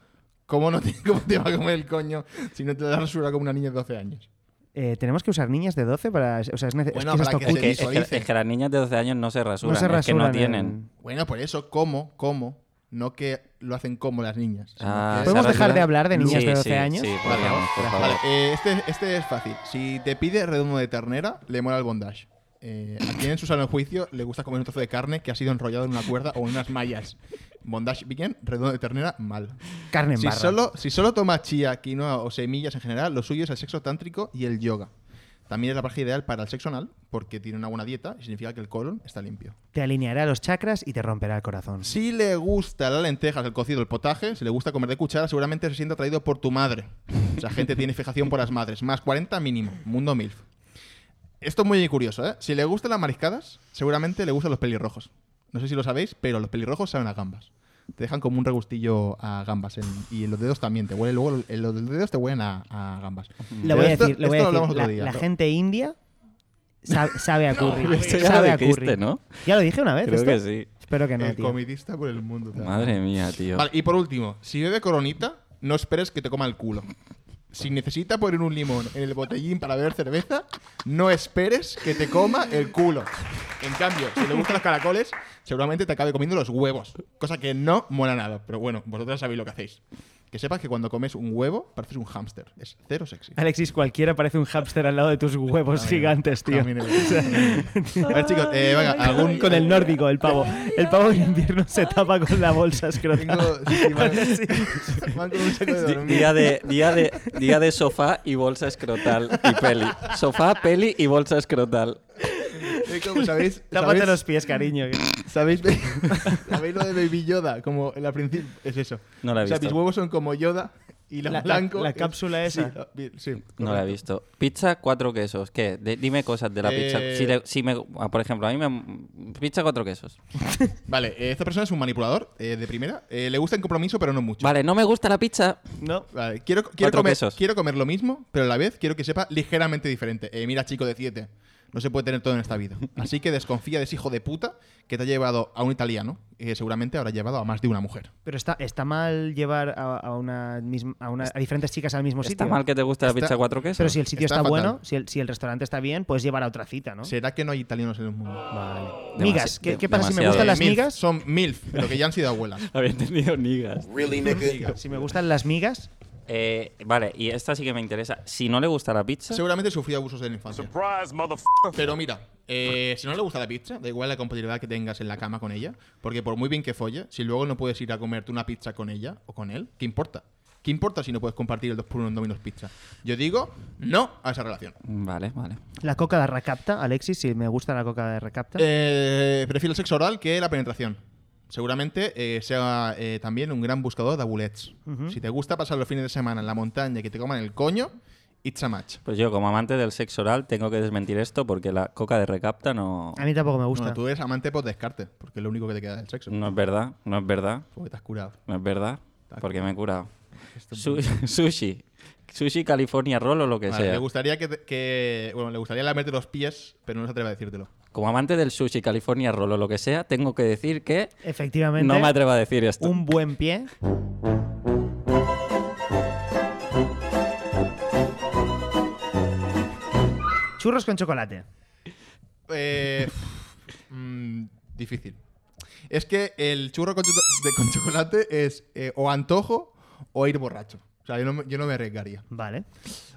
¿cómo, no te, [laughs] ¿cómo te va a comer el coño si no te da rasura como una niña de 12 años? Eh, Tenemos que usar niñas de 12 para. O sea, es, Bueno, es que es para que Es se que, es que- visualice. es que las niñas de 12 años no se rasuran, no se es que no rasuran tienen. en- Bueno, por eso, ¿cómo? ¿Cómo? No que lo hacen como las niñas. Ah, que- ¿Podemos dejar de hablar de niñas Sí, de 12 sí, años? Sí, por favor. Vale, eh, este, este es fácil. Si te pide redondo de ternera, le mola el bondage. Eh, a quien en su sano juicio le gusta comer un trozo de carne que ha sido enrollado en una cuerda o en unas mallas. Bondage bien, redondo de ternera mal. Carne en Si barra. solo, si solo toma chía, quinoa o semillas en general, lo suyo es el sexo tántrico y el yoga. También es la pareja ideal para el sexo anal porque tiene una buena dieta y significa que el colon está limpio. Te alineará los chakras y te romperá el corazón. Si le gusta las lentejas, el cocido, el potaje, si le gusta comer de cuchara, seguramente se siente atraído por tu madre. O sea, gente tiene fijación por las madres. Más 40 mínimo. Mundo MILF. Esto es muy curioso, ¿eh? Si le gustan las mariscadas, seguramente le gustan los pelirrojos. No sé si lo sabéis, pero los pelirrojos saben a gambas. Te dejan como un regustillo a gambas. en- y en los dedos también. Te huele, luego en los dedos te huelen a, a gambas. Le voy a esto- decir, le voy a la, día. la gente india sabe, sabe a [laughs] curry. Esto ya sabe lo a curry. ¿no? Ya lo dije una vez. Creo esto? que sí. Espero que no, el tío. comidista por el mundo. Madre mía, tío. Vale, y por último, si bebe coronita, no esperes que te coma el culo. Si necesita poner un limón en el botellín para beber cerveza, no esperes que te coma el culo. En cambio, si le gustan los caracoles, seguramente te acabe comiendo los huevos. Cosa que no mola nada. Pero bueno, vosotros sabéis lo que hacéis. Que sepas que cuando comes un huevo, pareces un hámster. Es cero sexy. Alexis, cualquiera parece un hámster al lado de tus huevos gigantes, tío. [laughs] A ver, chicos, eh, venga, algún... Con el nórdico, el pavo. El pavo en invierno se tapa con la bolsa Tengo... escrotal. sí, sí, van- van con un saco de Di- dormir. Día de, día, de, día de sofá y bolsa escrotal y peli. Sofá, peli y bolsa escrotal. Eh, como ¿Sabéis? [laughs] Tápate ¿sabéis? los pies, cariño. ¿Sabéis, [laughs] ¿Sabéis lo de Baby Yoda? Como en la principio. Es eso. No la he O sea, visto. mis huevos son como Yoda y lo La- la- blanco. la es- cápsula esa. Sí, bi- sí, No la he visto. Pizza, cuatro quesos. ¿Qué? De- dime cosas de la Eh, pizza. Si, le- si me, ah, por ejemplo, a mí me. Pizza, cuatro quesos. [laughs] Vale, eh, esta persona es un manipulador eh, de primera. Eh, le gusta el compromiso, pero no mucho. Vale, no me gusta la pizza. No. Vale, quiero, quiero, comer, quesos. quiero comer lo mismo, pero a la vez quiero que sepa ligeramente diferente. Eh, mira, chico de 7. No se puede tener todo en esta vida. Así que desconfía de ese hijo de puta que te ha llevado a un italiano y que seguramente habrá llevado a más de una mujer. Pero está, está mal llevar a, a una misma, a, una- a diferentes chicas al mismo Está sitio. mal que te guste la Está- pizza, cuatro quesos. Pero si el sitio Está está, bueno, si el, si el restaurante está bien, puedes llevar a otra cita, ¿no? ¿Será que no hay italianos en el mundo? Vale. Demasi- Migas. ¿Qué, pasa si me gustan las milf, migas? Son MILF, pero que ya han sido abuelas. [laughs] Había entendido nigas. Si me gustan las migas, Eh, vale, y esta sí que me interesa. Si no le gusta la pizza, Seguramente sufrió abusos en la infancia. Pero mira, eh, si no le gusta la pizza, da igual la compatibilidad que tengas en la cama con ella, porque por muy bien que folle, si luego no puedes ir a comerte una pizza con ella o con él, ¿qué importa? ¿Qué importa si no puedes compartir el 2 por 1 en Domino's Pizza? Yo digo no a esa relación. Vale, vale. La coca de recapta, Alexis, si me gusta la coca de recapta. Eh, prefiero el sexo oral que la penetración. Seguramente eh, sea eh, también un gran buscador de abulets. Ujú. Si te gusta pasar los fines de semana en la montaña y que te coman el coño, it's a match. Pues yo, como amante del sexo oral, tengo que desmentir esto porque la coca de recapta no, A mí tampoco me gusta. Bueno, tú eres amante por descarte, porque es lo único que te queda del sexo. no es verdad. No es verdad. Porque te has curado. No es verdad. Porque me he curado. Su- [laughs] sushi. Sushi, California Roll o lo que Vale, sea. le gustaría que, que- bueno, le gustaría lamerte los pies, pero no se atreve a decírtelo. Como amante del sushi, California Roll o lo que sea, tengo que decir que Efectivamente. no me atrevo a decir esto. Un buen pie. Churros con chocolate. Eh, mm, difícil. Es que el churro con, cho- de- con chocolate es eh, o antojo o ir borracho. O sea, yo no, me- yo no me arriesgaría. Vale.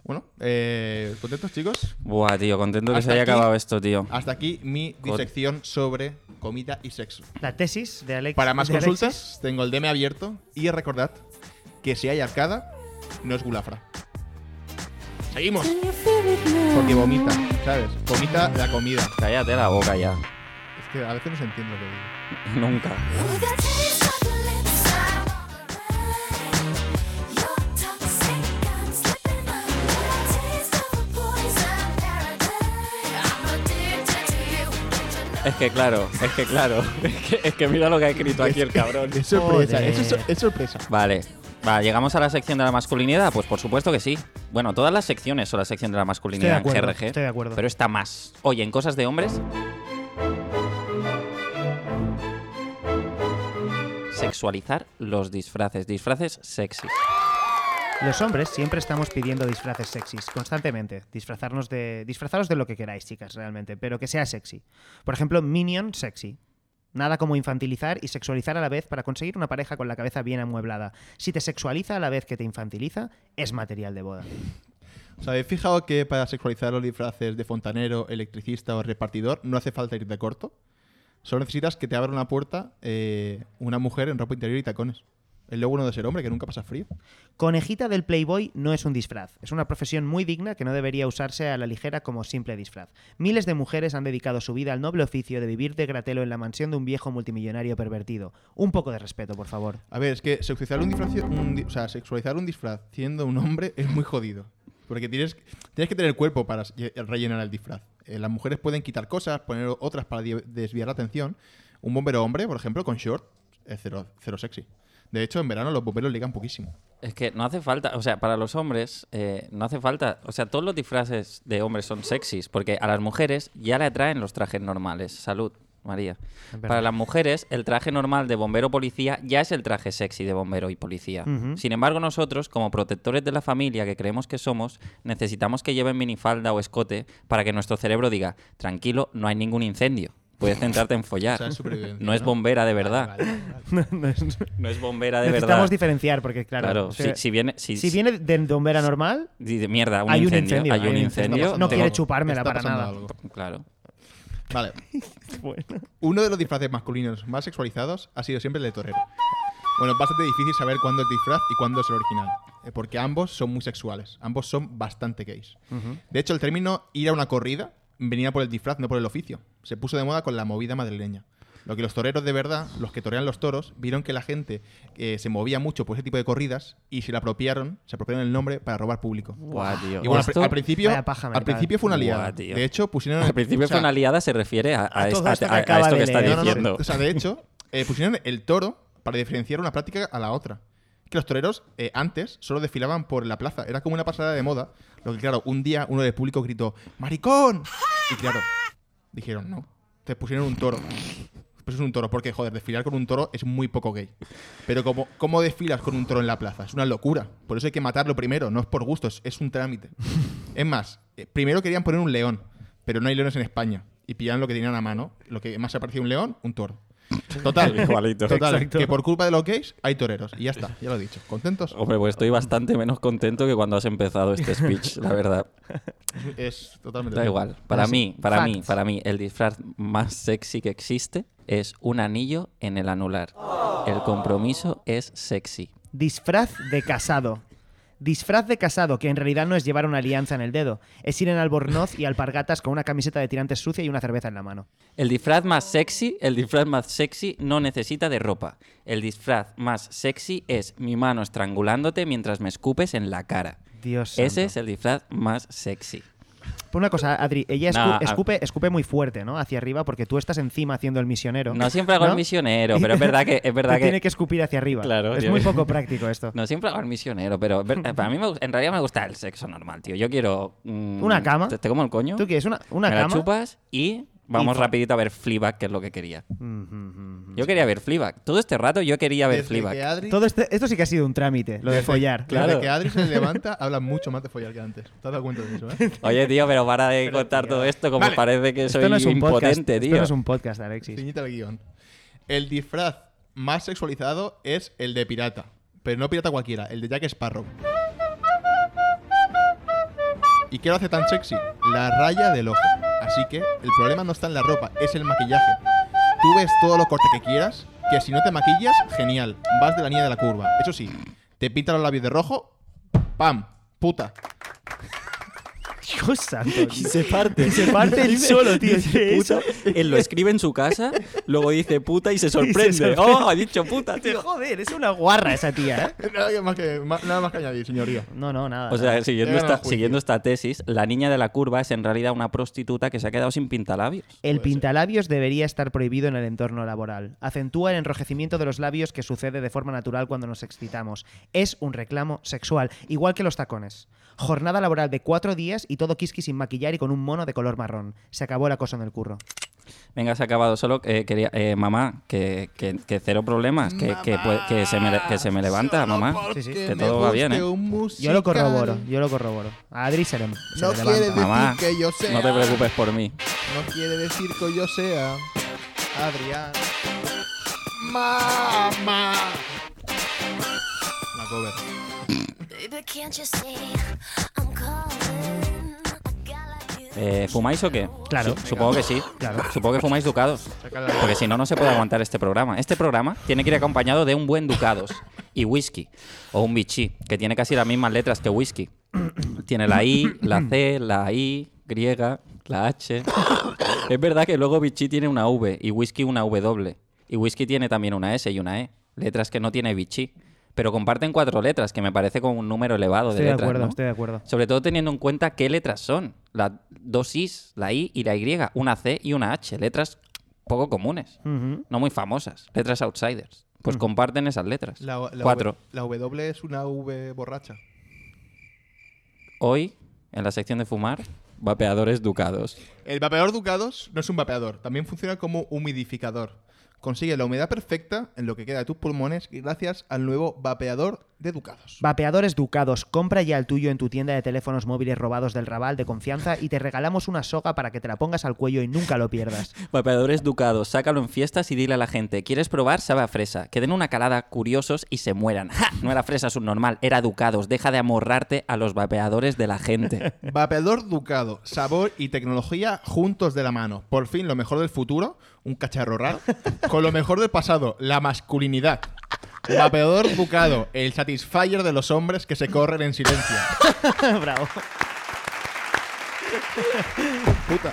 Bueno, eh, ¿contentos, chicos? Buah, tío, contento que Hasta se haya aquí- acabado esto, tío. Hasta aquí mi disección sobre comida y sexo. La tesis de Alex. Para más de Alexis. consultas, tengo el DM abierto y recordad que si hay arcada, no es gulafra. Seguimos. Porque vomita, ¿sabes? Vomita la comida. Cállate la boca ya. Es que a veces no se entiende lo que digo. [laughs] Nunca. [laughs] Es que claro, es que claro. [laughs] Es que, es que mira lo que ha escrito aquí el cabrón. Es sorpresa, Joder. es, es sorpresa. Vale. Va, ¿llegamos a la sección de la masculinidad? Pues por supuesto que sí. Bueno, todas las secciones son la sección de la masculinidad Estoy de acuerdo, en GRG. estoy de acuerdo. Pero está más. Oye, en cosas de hombres. Sexualizar los disfraces. Disfraces sexy. Los hombres siempre estamos pidiendo disfraces sexys, constantemente. Disfrazarnos de. Disfrazaros de lo que queráis, chicas, realmente, pero que sea sexy. Por ejemplo, Minion sexy. Nada como infantilizar y sexualizar a la vez para conseguir una pareja con la cabeza bien amueblada. Si te sexualiza a la vez que te infantiliza, es material de boda. ¿Os habéis fijado que para sexualizar los disfraces de fontanero, electricista o repartidor no hace falta ir de corto? Solo necesitas que te abra una puerta eh, una mujer en ropa interior y tacones. Es lo bueno de ser hombre, que nunca pasa frío. Conejita del Playboy no es un disfraz, es una profesión muy digna que no debería usarse a la ligera como simple disfraz. Miles de mujeres han dedicado su vida al noble oficio de vivir de gratelo en la mansión de un viejo multimillonario pervertido. Un poco de respeto, por favor. A ver, es que sexualizar un disfraz, un di- o sea, sexualizar un disfraz siendo un hombre es muy jodido. Porque tienes, tienes que tener cuerpo para s- rellenar el disfraz. Eh, las mujeres pueden quitar cosas, poner otras para desviar la atención. Un bombero hombre, por ejemplo, con short, es cero, cero sexy. De hecho, en verano los bomberos ligan poquísimo. Es que no hace falta, o sea, para los hombres eh, no hace falta, o sea, todos los disfraces de hombres son sexys, porque a las mujeres ya le atraen los trajes normales. Salud, María. Para las mujeres, el traje normal de bombero policía ya es el traje sexy de bombero y policía. Sin embargo, nosotros, como protectores de la familia que creemos que somos, necesitamos que lleven minifalda o escote para que nuestro cerebro diga, tranquilo, no hay ningún incendio. Puedes centrarte en follar. O sea, no es bombera de verdad. Vale, vale, vale. [laughs] No es- No es bombera de Necesitamos verdad. diferenciar porque, claro, Claro, o si, sea, si viene, si, si viene de bombera normal, Dice, mierda, un hay un incendio. Hay un incendio. No quiere chupármela para nada. algo. Claro. Vale. [laughs] Bueno. Uno de los disfraces masculinos más sexualizados ha sido siempre el de torero. Bueno, es bastante difícil saber cuándo es disfraz y cuándo es el original, eh, porque ambos son muy sexuales, ambos son bastante gays. De hecho, el término ir a una corrida venía por el disfraz, no por el oficio. Se puso de moda con la movida madrileña. Lo que los toreros de verdad, los que torean los toros, vieron que la gente eh, se movía mucho por ese tipo de corridas y se le apropiaron, se apropiaron el nombre para robar público. Buah, tío. Y bueno, al, principio, paja al principio fue una liada. Buah, tío. de hecho, pusieron Al principio o sea, fue una liada, se refiere a, a, a es- todo a- esto que a- a acaba esto de que está no, no, no. diciendo. O sea, de hecho, eh, pusieron el toro para diferenciar una práctica a la otra. Que los toreros eh, antes solo desfilaban por la plaza. Era como una pasada de moda. Lo que, claro, un día uno del público gritó ¡Maricón! Y claro, dijeron no. Te pusieron un toro. Pues es un toro, porque, joder, desfilar con un toro es muy poco gay. Pero como, ¿cómo desfilas con un toro en la plaza? Es una locura. Por eso hay que matarlo primero, no es por gusto, es, es un trámite. [laughs] Es más, eh, primero querían poner un león, pero no hay leones en España. Y pillaron lo que tenían a mano. Lo que más se parecía a un león, un toro. Total, [laughs] Igualito. total. Exacto. Que por culpa de los gays hay toreros. Y ya está, ya lo he dicho. ¿Contentos? Hombre, pues estoy bastante menos contento que cuando has empezado este speech, la verdad. [laughs] Es totalmente. Da igual. Para Así, mí, para mí, para mí, el disfraz más sexy que existe es un anillo en el anular. El compromiso es sexy. Disfraz de casado. Disfraz de casado, que en realidad no es llevar una alianza en el dedo, es ir en albornoz y alpargatas con una camiseta de tirantes sucia y una cerveza en la mano. El disfraz más sexy, el disfraz más sexy no necesita de ropa. El disfraz más sexy es mi mano estrangulándote mientras me escupes en la cara. Dios Ese santo. es el disfraz más sexy. Por una cosa, Adri, ella escu- escupe, escupe muy fuerte, ¿no? Hacia arriba, porque tú estás encima haciendo el misionero. No siempre hago el misionero, [laughs] pero es verdad que es verdad que tiene que escupir hacia arriba. Claro, es muy poco práctico esto. No siempre hago el misionero, pero ver- para mí me en realidad me gusta el sexo normal, tío. Yo quiero mm, ¿Una cama? Te, te como el coño. ¿Tú quieres una, una me la cama? chupas y vamos rapidito a ver Fleabag, que es lo que quería. Mm, mm, mm. Yo quería ver Fleabag. Todo este rato yo quería ver Desde Fleabag. que Adri, Todo este- esto sí que ha sido un trámite, lo de desde- follar. Desde Claro. que Adri se [laughs] levanta, habla mucho más de follar que antes. ¿Te has dado cuenta de eso, eh? [laughs] Oye, tío, pero para de contar todo esto como Vale. parece que soy Esto no es un podcast, impotente, esto tío. no es un podcast, Alexis. Ciñite al guion. El disfraz más sexualizado es el de pirata. Pero no pirata cualquiera, el de Jack Sparrow. ¿Y qué lo hace tan sexy? La raya del ojo. Así que el problema no está en la ropa, es el maquillaje. Tú ves todo lo corte que quieras, que si no te maquillas, genial, vas de la línea de la curva. Eso sí, te pinta los labios de rojo, ¡pam! ¡Puta! Dios santo. [laughs] Y se parte. Y se parte él [laughs] solo, tío. Dice puta, él lo escribe en su casa, luego dice puta y se [laughs] sorprende. sorprende. ¡Oh, ha dicho puta, Tío, joder, es una guarra esa tía, ¿eh? Nada más que, nada más que añadir, señoría. No, no, nada. O sea, nada. esta, siguiendo esta tesis, la niña de la curva es en realidad una prostituta que se ha quedado sin pintalabios. El pintalabios debería estar prohibido en el entorno laboral. Acentúa el enrojecimiento de los labios que sucede de forma natural cuando nos excitamos. Es un reclamo sexual, igual que los tacones. Jornada laboral de cuatro días y todo quisqui sin maquillar y con un mono de color marrón. Se acabó el acoso en el curro. Venga, se ha acabado. Solo eh, quería. eh, mamá, que, que- que cero problemas. Que, que, que se, me, que se me levanta, mamá. Sí, sí. Que todo va bien, ¿eh? Yo lo corroboro, yo lo corroboro. A Adri se le, se No le quiere levanta. decir Mamá, que yo sea. No te preocupes por mí. No quiere decir que yo sea Adrián. Mamá. La cover. Eh, ¿Fumáis o qué? Claro. Su- supongo que sí. Claro. Supongo que fumáis ducados. Porque si no, no se puede aguantar este programa. Este programa tiene que ir acompañado de un buen ducados y whisky. O un bichí, que tiene casi las mismas letras que whisky. Tiene la I, la C, la I, griega, la H. Es verdad que luego bichí tiene una V y whisky una W. Y whisky tiene también una S y una E. Letras que no tiene bichí. Pero comparten cuatro letras, que me parece como un número elevado Estoy de de letras. acuerdo, ¿no? estoy de acuerdo. Sobre todo teniendo en cuenta qué letras son. Las dos Is, la I y la Y. Una C y una H. Letras poco comunes. No muy famosas. Letras outsiders. Pues comparten esas letras. La, la Cuatro. W, la W es una V borracha. Hoy, en la sección de fumar, vapeadores ducados. El vapeador Ducados no es un vapeador, también funciona como humidificador. Consigue la humedad perfecta en lo que queda de tus pulmones gracias al nuevo vapeador de Ducados. Vapeadores Ducados, compra ya el tuyo en tu tienda de teléfonos móviles robados del Raval de confianza y te regalamos una soga para que te la pongas al cuello y nunca lo pierdas. [laughs] Vapeadores ducados. Sácalo en fiestas y dile a la gente, ¿quieres probar? Sabe a fresa. Que den una calada curiosos y se mueran. ¡Ja! No era fresa subnormal, era ducados. Deja de amorrarte a los vapeadores de la gente. [laughs] Vapeador Ducado, sabor y tecnología juntos de la mano. Por fin lo mejor del futuro, un cacharro raro, con lo mejor del pasado, la masculinidad. Vapeador Ducado, el satisfier de los hombres que se corren en silencio. [laughs] Bravo. Puta.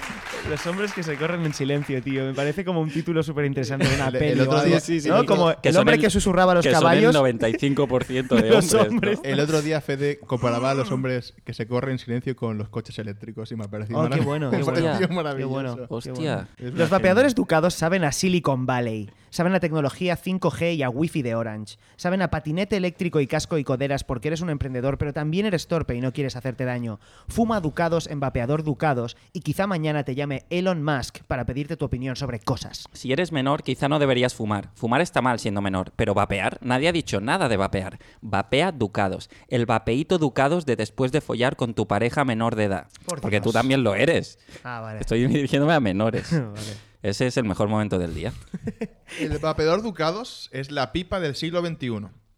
Los hombres que se corren en silencio, tío. Me parece como un título súper interesante de una El- el peli. o otro día- sí, sí, ¿no? el Como Que el hombre el- que susurraba a los que caballos. Son el 95% de [laughs] de los hombres. El otro día Fede comparaba a los hombres que se corren en silencio con los coches eléctricos y me ha parecido Oh, qué marav- bueno, [laughs] me qué ha bueno. parecido Qué maravilloso. qué bueno. Una Los vapeadores ducados saben a Silicon Valley, saben a tecnología 5G y a Wi-Fi de Orange, saben a patinete eléctrico y casco y coderas porque eres un emprendedor, pero también eres torpe y no quieres hacerte daño. Fuma ducados en vapeador ducados y quizá mañana te llame Elon Musk para pedirte tu opinión sobre cosas. Si eres menor, quizá no deberías fumar. Fumar está mal siendo menor, pero vapear, nadie ha dicho nada de vapear. Vapea Ducados, el vapeíto Ducados de después de follar con tu pareja menor de edad. Por Porque tú también lo eres. Ah, vale. Estoy [laughs] dirigiéndome a menores. [laughs] Vale. Ese es el mejor momento del día. [laughs] El vapeador Ducados es la pipa del siglo XXI.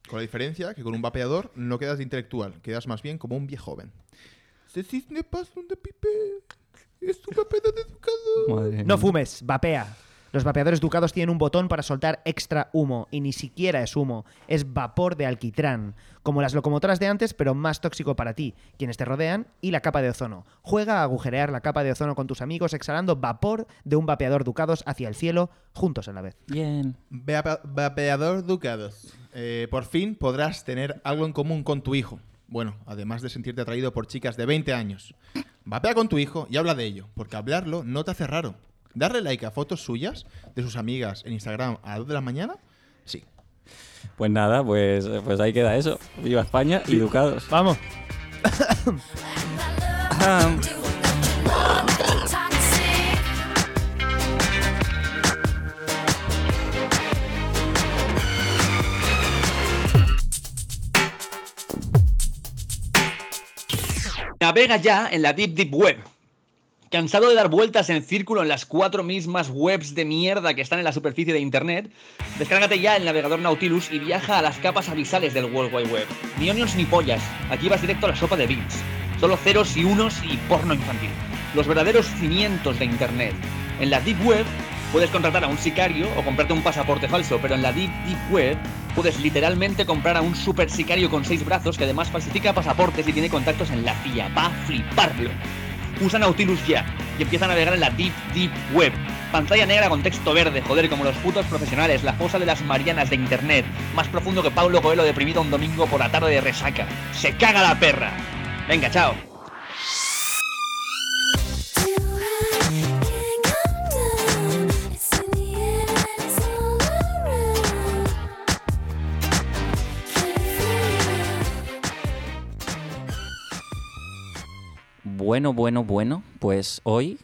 Con la diferencia que con un vapeador no quedas de intelectual, quedas más bien como un viejo joven. Pipe, es un vapeador de Ducados. No fumes, vapea. Los vapeadores ducados tienen un botón para soltar extra humo, y ni siquiera es humo, es vapor de alquitrán, como las locomotoras de antes, pero más tóxico para ti, quienes te rodean, y la capa de ozono. Juega a agujerear la capa de ozono con tus amigos, exhalando vapor de un vapeador ducados hacia el cielo, juntos a la vez. Bien. Vapeador Ducados. Eh, por fin podrás tener algo en común con tu hijo. Bueno, además de sentirte atraído por chicas de 20 años. Vapea con tu hijo y habla de ello, porque hablarlo no te hace raro. Darle like a fotos suyas de sus amigas en Instagram a las 2 de la mañana, sí. Pues nada, pues, pues ahí queda eso. Viva España y Ducados. Vamos. [coughs] Navega ya en la Deep Deep Web. ¿Cansado de dar vueltas en círculo en las cuatro mismas webs de mierda que están en la superficie de Internet? Descárgate ya el navegador Nautilus y viaja a las capas abisales del World Wide Web. Ni onions ni pollas, aquí vas directo a la sopa de beans. Solo ceros y unos y porno infantil. Los verdaderos cimientos de Internet. En la Deep Web puedes contratar a un sicario o comprarte un pasaporte falso, pero en la Deep Deep Web puedes literalmente comprar a un super sicario con seis brazos que además falsifica pasaportes y tiene contactos en la CIA. Va a fliparlo. Usa Nautilus ya y empieza a navegar en la Deep Deep Web. Pantalla negra con texto verde, joder, como los putos profesionales, la fosa de las Marianas de Internet, más profundo que Pablo Coelho deprimido un domingo por la tarde de resaca. ¡Se caga la perra! Venga, chao. Bueno, bueno, bueno. Pues hoy,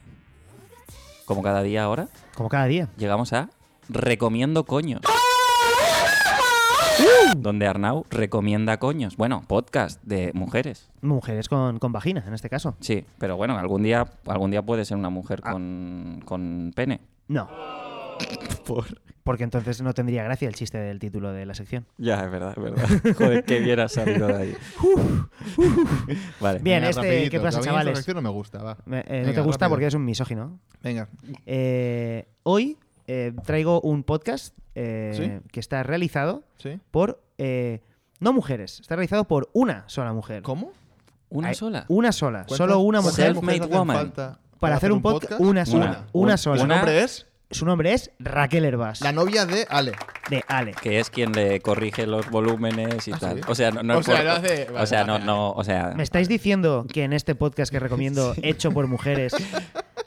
como cada día ahora, Como cada día. llegamos a Recomiendo Coños. Donde Arnau recomienda coños. Bueno, podcast de mujeres. Mujeres con, con vagina, en este caso. Sí, pero bueno, algún día, algún día puede ser una mujer con, con pene. No. [laughs] Por... Porque entonces no tendría gracia el chiste del título de la sección. Ya, es verdad, es verdad. [laughs] Joder, qué bien has salido de ahí. [laughs] vale. Bien, Venga, este, rapidito, ¿qué pasa, chavales? sección no me gusta, va. Me- eh, no te gusta rápido. porque eres un misógino. Venga. Eh, hoy eh, traigo un podcast eh, ¿Sí? que está realizado ¿Sí? por eh, no mujeres, está realizado por una sola mujer. ¿Cómo? ¿Una Hay- sola? Una sola, ¿Cuántas- solo una mujer. Self-made woman. Para hacer un podcast, una sola. Una. Una Un- sola. ¿Su nombre es? Su nombre es Raquel Herbas, La novia de Ale. de Ale. Que es quien le corrige los volúmenes y ¿Ah, tal. sí? O sea, no, no O es sea, por- lo hace- O vale, sea, no, vale, no, o sea, ¿Me estáis diciendo que en este podcast que recomiendo, [laughs] hecho por mujeres,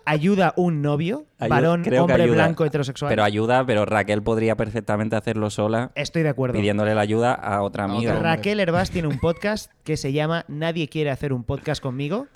ayuda un novio, Ayuda- varón, hombre blanco, heterosexual? pero ayuda, pero Raquel podría perfectamente hacerlo sola, Estoy de acuerdo. pidiéndole la ayuda a otra amiga. Raquel Herbás tiene un podcast que se llama Nadie quiere hacer un podcast conmigo.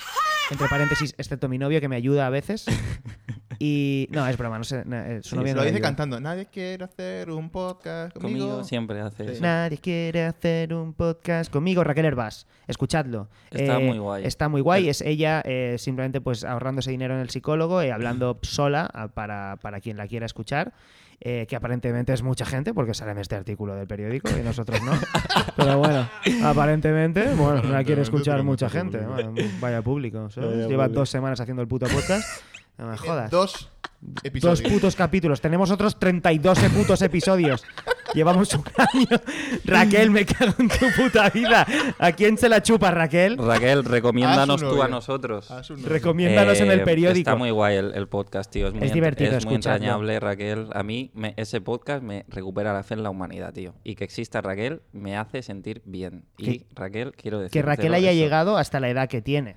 Entre paréntesis, excepto mi novio que me ayuda a veces. [laughs] Y. No, es broma, no sé. no, eh, su Sí, Lo no dice cantando. Nadie quiere hacer un podcast conmigo. Conmigo siempre hace Sí. eso. Nadie quiere hacer un podcast conmigo, Raquel Herbás. Escuchadlo. Está muy guay. Está muy guay. Es ella eh, simplemente pues ahorrándose dinero en el psicólogo y hablando [laughs] sola a- para, para quien la quiera escuchar. eh, que aparentemente es mucha gente, porque sale en este artículo del periódico y nosotros no. [laughs] Pero bueno, aparentemente, bueno, la quiere escuchar mucha gente. Bueno, vaya público. ¿sabes? Vaya Lleva público. dos semanas haciendo el puto podcast. [laughs] No me jodas. Dos Dos episodios. putos capítulos. Tenemos otros 32 putos episodios. Llevamos un año. Raquel, me cago en tu puta vida. ¿A quién se la chupa, Raquel? Raquel, recomiéndanos A su tú a nosotros. A su novio. Recomiéndanos en el Eh, periódico. Está muy guay el, el podcast, tío. Es, muy, Es divertido es muy escucharlo. entrañable, Raquel. A mí me- ese podcast me recupera la fe en la humanidad, tío. Y que exista Raquel me hace sentir bien. Y Que- Raquel, quiero decir. Que Raquel haya llegado hasta la edad que tiene.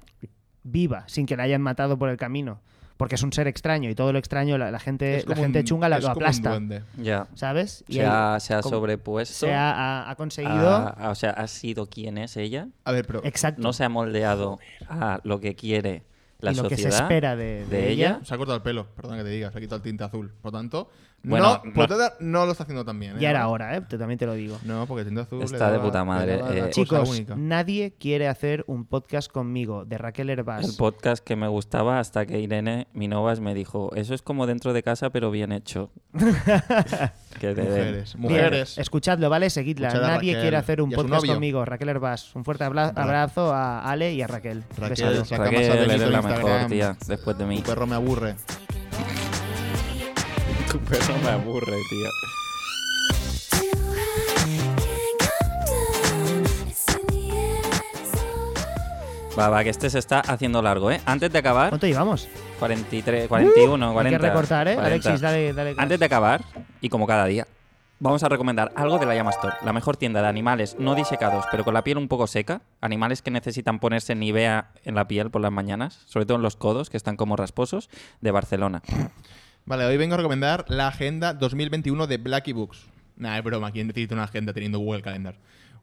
Viva, sin que la hayan matado por el camino. Porque es un ser extraño y todo lo extraño la, la gente, la gente un- chunga la- es lo como un aplasta. Ya. ¿Sabes? Y Se él, ha, se ha como- sobrepuesto. se ha, ha- ha conseguido. a- a- o sea, ha sido quien es ella. A ver, pero Exacto. No se ha moldeado a lo que quiere la y lo que se sociedad espera de, de de ella. ella. Se ha cortado el pelo, perdón que te diga, se ha quitado el tinte azul. Por tanto, Bueno, no, no- no lo está haciendo tan bien. ¿eh? Ya era hora, ¿eh? Te- También te lo digo. No, porque el tinte azul. Está de puta madre, eh, Chicos, única. nadie quiere hacer un podcast conmigo de Raquel Herbás. El podcast que me gustaba hasta que Irene Minovas me dijo, eso es como dentro de casa pero bien hecho. [laughs] que le den. Mujeres, Bien, mujeres. escuchadlo, ¿vale? Seguidla. Escuchad Nadie Raquel quiere hacer un podcast novio. conmigo. Raquel Herbás. Un fuerte abra- Ra- abrazo a Ale y a Raquel. Raquel, Raquel, eres la mejor, tía, después de mí. Tu perro me aburre. Tu perro me aburre, tío. Va, va, que este se está haciendo largo, ¿eh? Antes de acabar... ¿Cuánto llevamos? 43, 41, Hay 40. que recortar, ¿eh? 40. Alexis, dale, dale. Antes de acabar, y como cada día, vamos a recomendar algo de la Llama Store, la mejor tienda de animales no disecados, pero con la piel un poco seca, animales que necesitan ponerse Nivea en la piel por las mañanas, sobre todo en los codos, que están como rasposos, de Barcelona. Vale, hoy vengo a recomendar la agenda 2021 de Blacky Books. Nah, es broma, ¿quién necesita una agenda teniendo Google Calendar?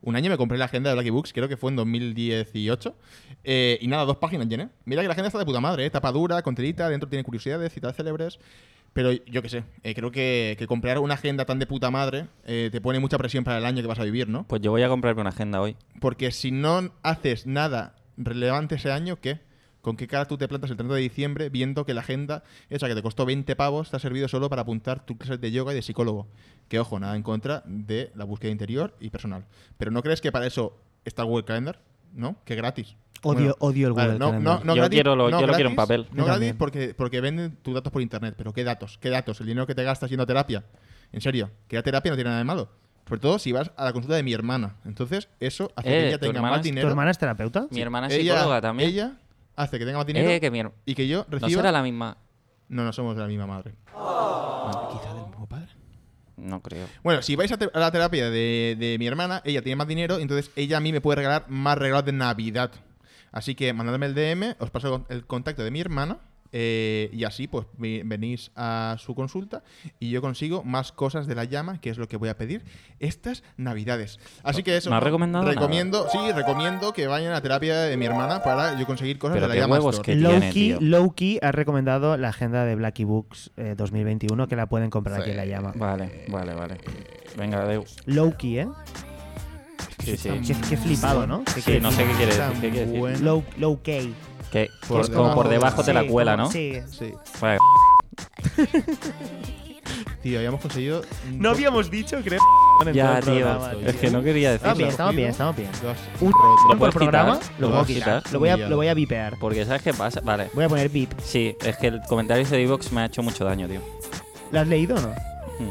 Un año me compré la agenda de Blacky Books, creo que fue en 2018. eh, y nada, dos páginas llené. Mira que la agenda está de puta madre, ¿eh? tapa dura, con dentro tiene curiosidades, citas célebres. Pero yo qué sé, eh, creo que, que comprar una agenda tan de puta madre eh, te pone mucha presión para el año que vas a vivir, ¿no? Pues yo voy a comprarme una agenda hoy. Porque si no haces nada relevante ese año, ¿qué? ¿Con qué cara tú te plantas el 30 de diciembre viendo que la agenda, esa que te costó 20 pavos, te ha servido solo para apuntar tus clases de yoga y de psicólogo? Que ojo, nada en contra de la búsqueda interior y personal. Pero ¿no crees que para eso está Google Calendar? ¿No? Que gratis. Odio- odio el vale, Google no, Calendar. No, no Yo gratis, quiero lo- no yo lo quiero en papel. No Yo gratis porque, porque venden tus datos por internet. Pero ¿qué datos? ¿Qué datos? El dinero que te gastas yendo a terapia. En serio, que la terapia no tiene nada de malo. Sobre todo si vas a la consulta de mi hermana. Entonces, eso hace Eh, que ella ¿tu tenga hermana más es- ¿Tu dinero. hermana es terapeuta? Mi hermana es ella, psicóloga también. Ella hace que tenga más dinero Eh, que mi her- y que yo ¿No reciba. será la misma? No, no somos de la misma madre. Quizá del mismo padre. No creo. Bueno, si vais a, te- a la terapia de, de mi hermana, ella tiene más dinero, entonces ella a mí me puede regalar más regalos de Navidad. Así que mandadme el DM, os paso el contacto de mi hermana. Eh, y así, pues venís a su consulta y yo consigo más cosas de la llama, que es lo que voy a pedir estas navidades. Así que eso. ¿No has recomendado Recomiendo, sí, recomiendo que vayan a la terapia de mi hermana para yo conseguir cosas Pero de la llama. que Low ha recomendado la agenda de Blacky Books eh, 2021 que la pueden comprar aquí en la llama. Vale, vale, vale. Venga, adeu. Low Key, ¿eh? Sí, sí. Qué, qué flipado, ¿no? Sí, qué no sé qué quiere decir. Tan ¿Qué quiere decir? bueno. Low, low Key. Que, Por es como por debajo. te la Sí, cuela, ¿no? Sí. Sí. Vale. [laughs] Tío, habíamos conseguido. un No habíamos dicho, creo. en Ya, todo el tío. programa, Es que no quería Estamos bien, decirlo. estamos bien, estamos bien. Un rotos. por puedes programa quitar, lo lo puedo puedes quitar. quitar. Lo voy, a, lo voy a vipear. Porque ¿sabes qué pasa? Vale. Voy a poner bip. Sí, es que el comentario ese de Evox me ha hecho mucho daño, tío. ¿Lo has leído o no? Hmm.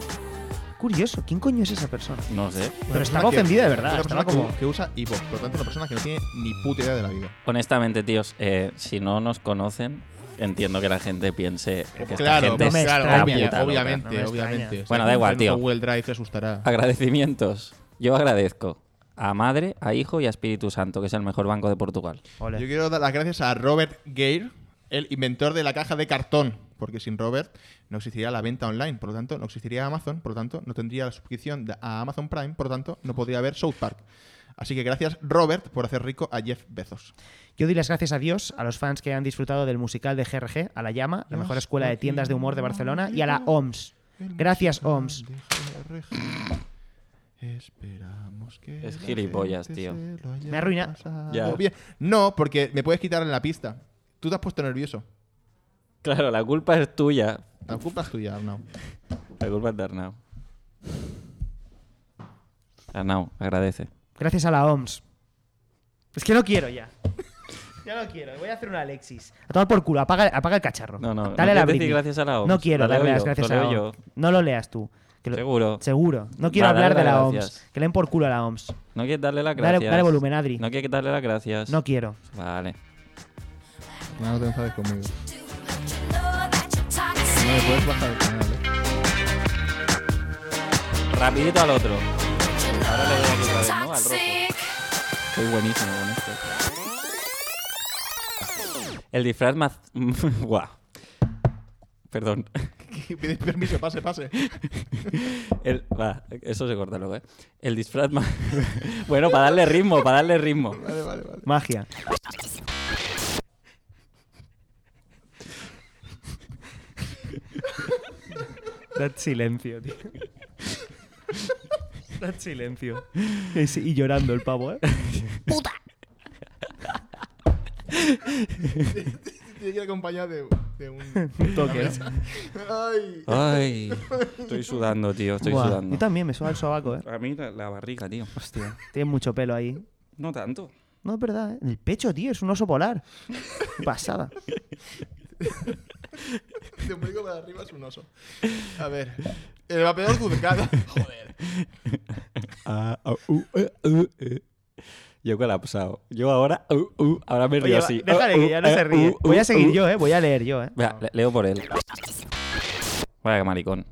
Curioso, ¿quién coño es esa persona? No sé. Pero estaba ofendida de verdad. Una Estaba como. que, que usa iVoox, por lo tanto, una persona que no tiene ni puta idea de la vida. Honestamente, tíos, eh, si no nos conocen, entiendo que la gente piense que esta claro, gente claro, extraña, obvia- puta loca. obviamente, no obviamente. Bueno, da igual, tío. Google Drive te asustará. Agradecimientos. Yo agradezco a Madre, a Hijo y a Espíritu Santo, que es el mejor banco de Portugal. Ole. Yo quiero dar las gracias a Robert Gale, el inventor de la caja de cartón, porque sin Robert no existiría la venta online, por lo tanto no existiría Amazon, por lo tanto no tendría la suscripción a Amazon Prime, por lo tanto no podría haber South Park. Así que gracias Robert por hacer rico a Jeff Bezos. Yo doy las gracias a Dios, a los fans que han disfrutado del musical de GRG, a La Llama, la mejor escuela de tiendas de humor de Barcelona, y a la OMS. Gracias, OMS. Esperamos que Es la gilipollas, tío. Me arruina. No, porque me puedes quitar en la pista. Tú te has puesto nervioso. Claro, la culpa es tuya. La culpa es tuya, Arnau. La culpa es de Arnau. Arnau, agradece. Gracias a la OMS. Es que no quiero ya. Ya no quiero. Voy a hacer un Alexis. A tomar por culo. Apaga, apaga el cacharro. No, no, Dale a la decir gracias a la OMS. No quiero Lo leo darle las yo, gracias lo a la leo yo. OMS. No lo leas tú. Que lo- Seguro. Seguro. No quiero Va, hablar dale de la OMS. Que le den por culo a la OMS. No quieres darle las Dale, gracias. dale volumen, Adri. No quieres darle las gracias. No quiero. Vale. No, no te enfades conmigo. No me puedes bajar el canal, eh. Rapidito al otro. Ahora le doy aquí otra vez, ¿no? Al rojo. Soy buenísimo con esto. El disfraz más... [laughs] Guau. Perdón. [laughs] Pides permiso, pase, pase. El- va, eso se corta luego, ¿eh? El disfraz más... [laughs] bueno, para darle ritmo, para darle ritmo. Vale, vale, vale. Magia. Dad silencio, tío. Dad silencio. Y, llorando el pavo, ¿eh? ¡Puta! Tiene que ir acompañado de, de un... Toques. Ay. Ay, estoy sudando, tío, estoy Buah, sudando. Yo también me suena el sobaco, ¿eh? A mí la, la barriga, tío. Hostia, tiene mucho pelo ahí. No tanto. No, es verdad, ¿eh? El pecho, tío, es un oso polar. Qué Pasada. [laughs] De ombligo para arriba es un oso. A ver. El vapeador Dudcada. [laughs] Joder. [laughs] Ah, ah, uh, eh, uh, eh. Yo colapsado. Yo ahora, uh, uh, ahora me río Oye, así. déjale Uh, que ya no uh, se ríe. uh, Voy a uh, seguir uh. yo, ¿eh? Voy a leer yo, ¿eh? Vea, le- leo por él. Vaya que maricón.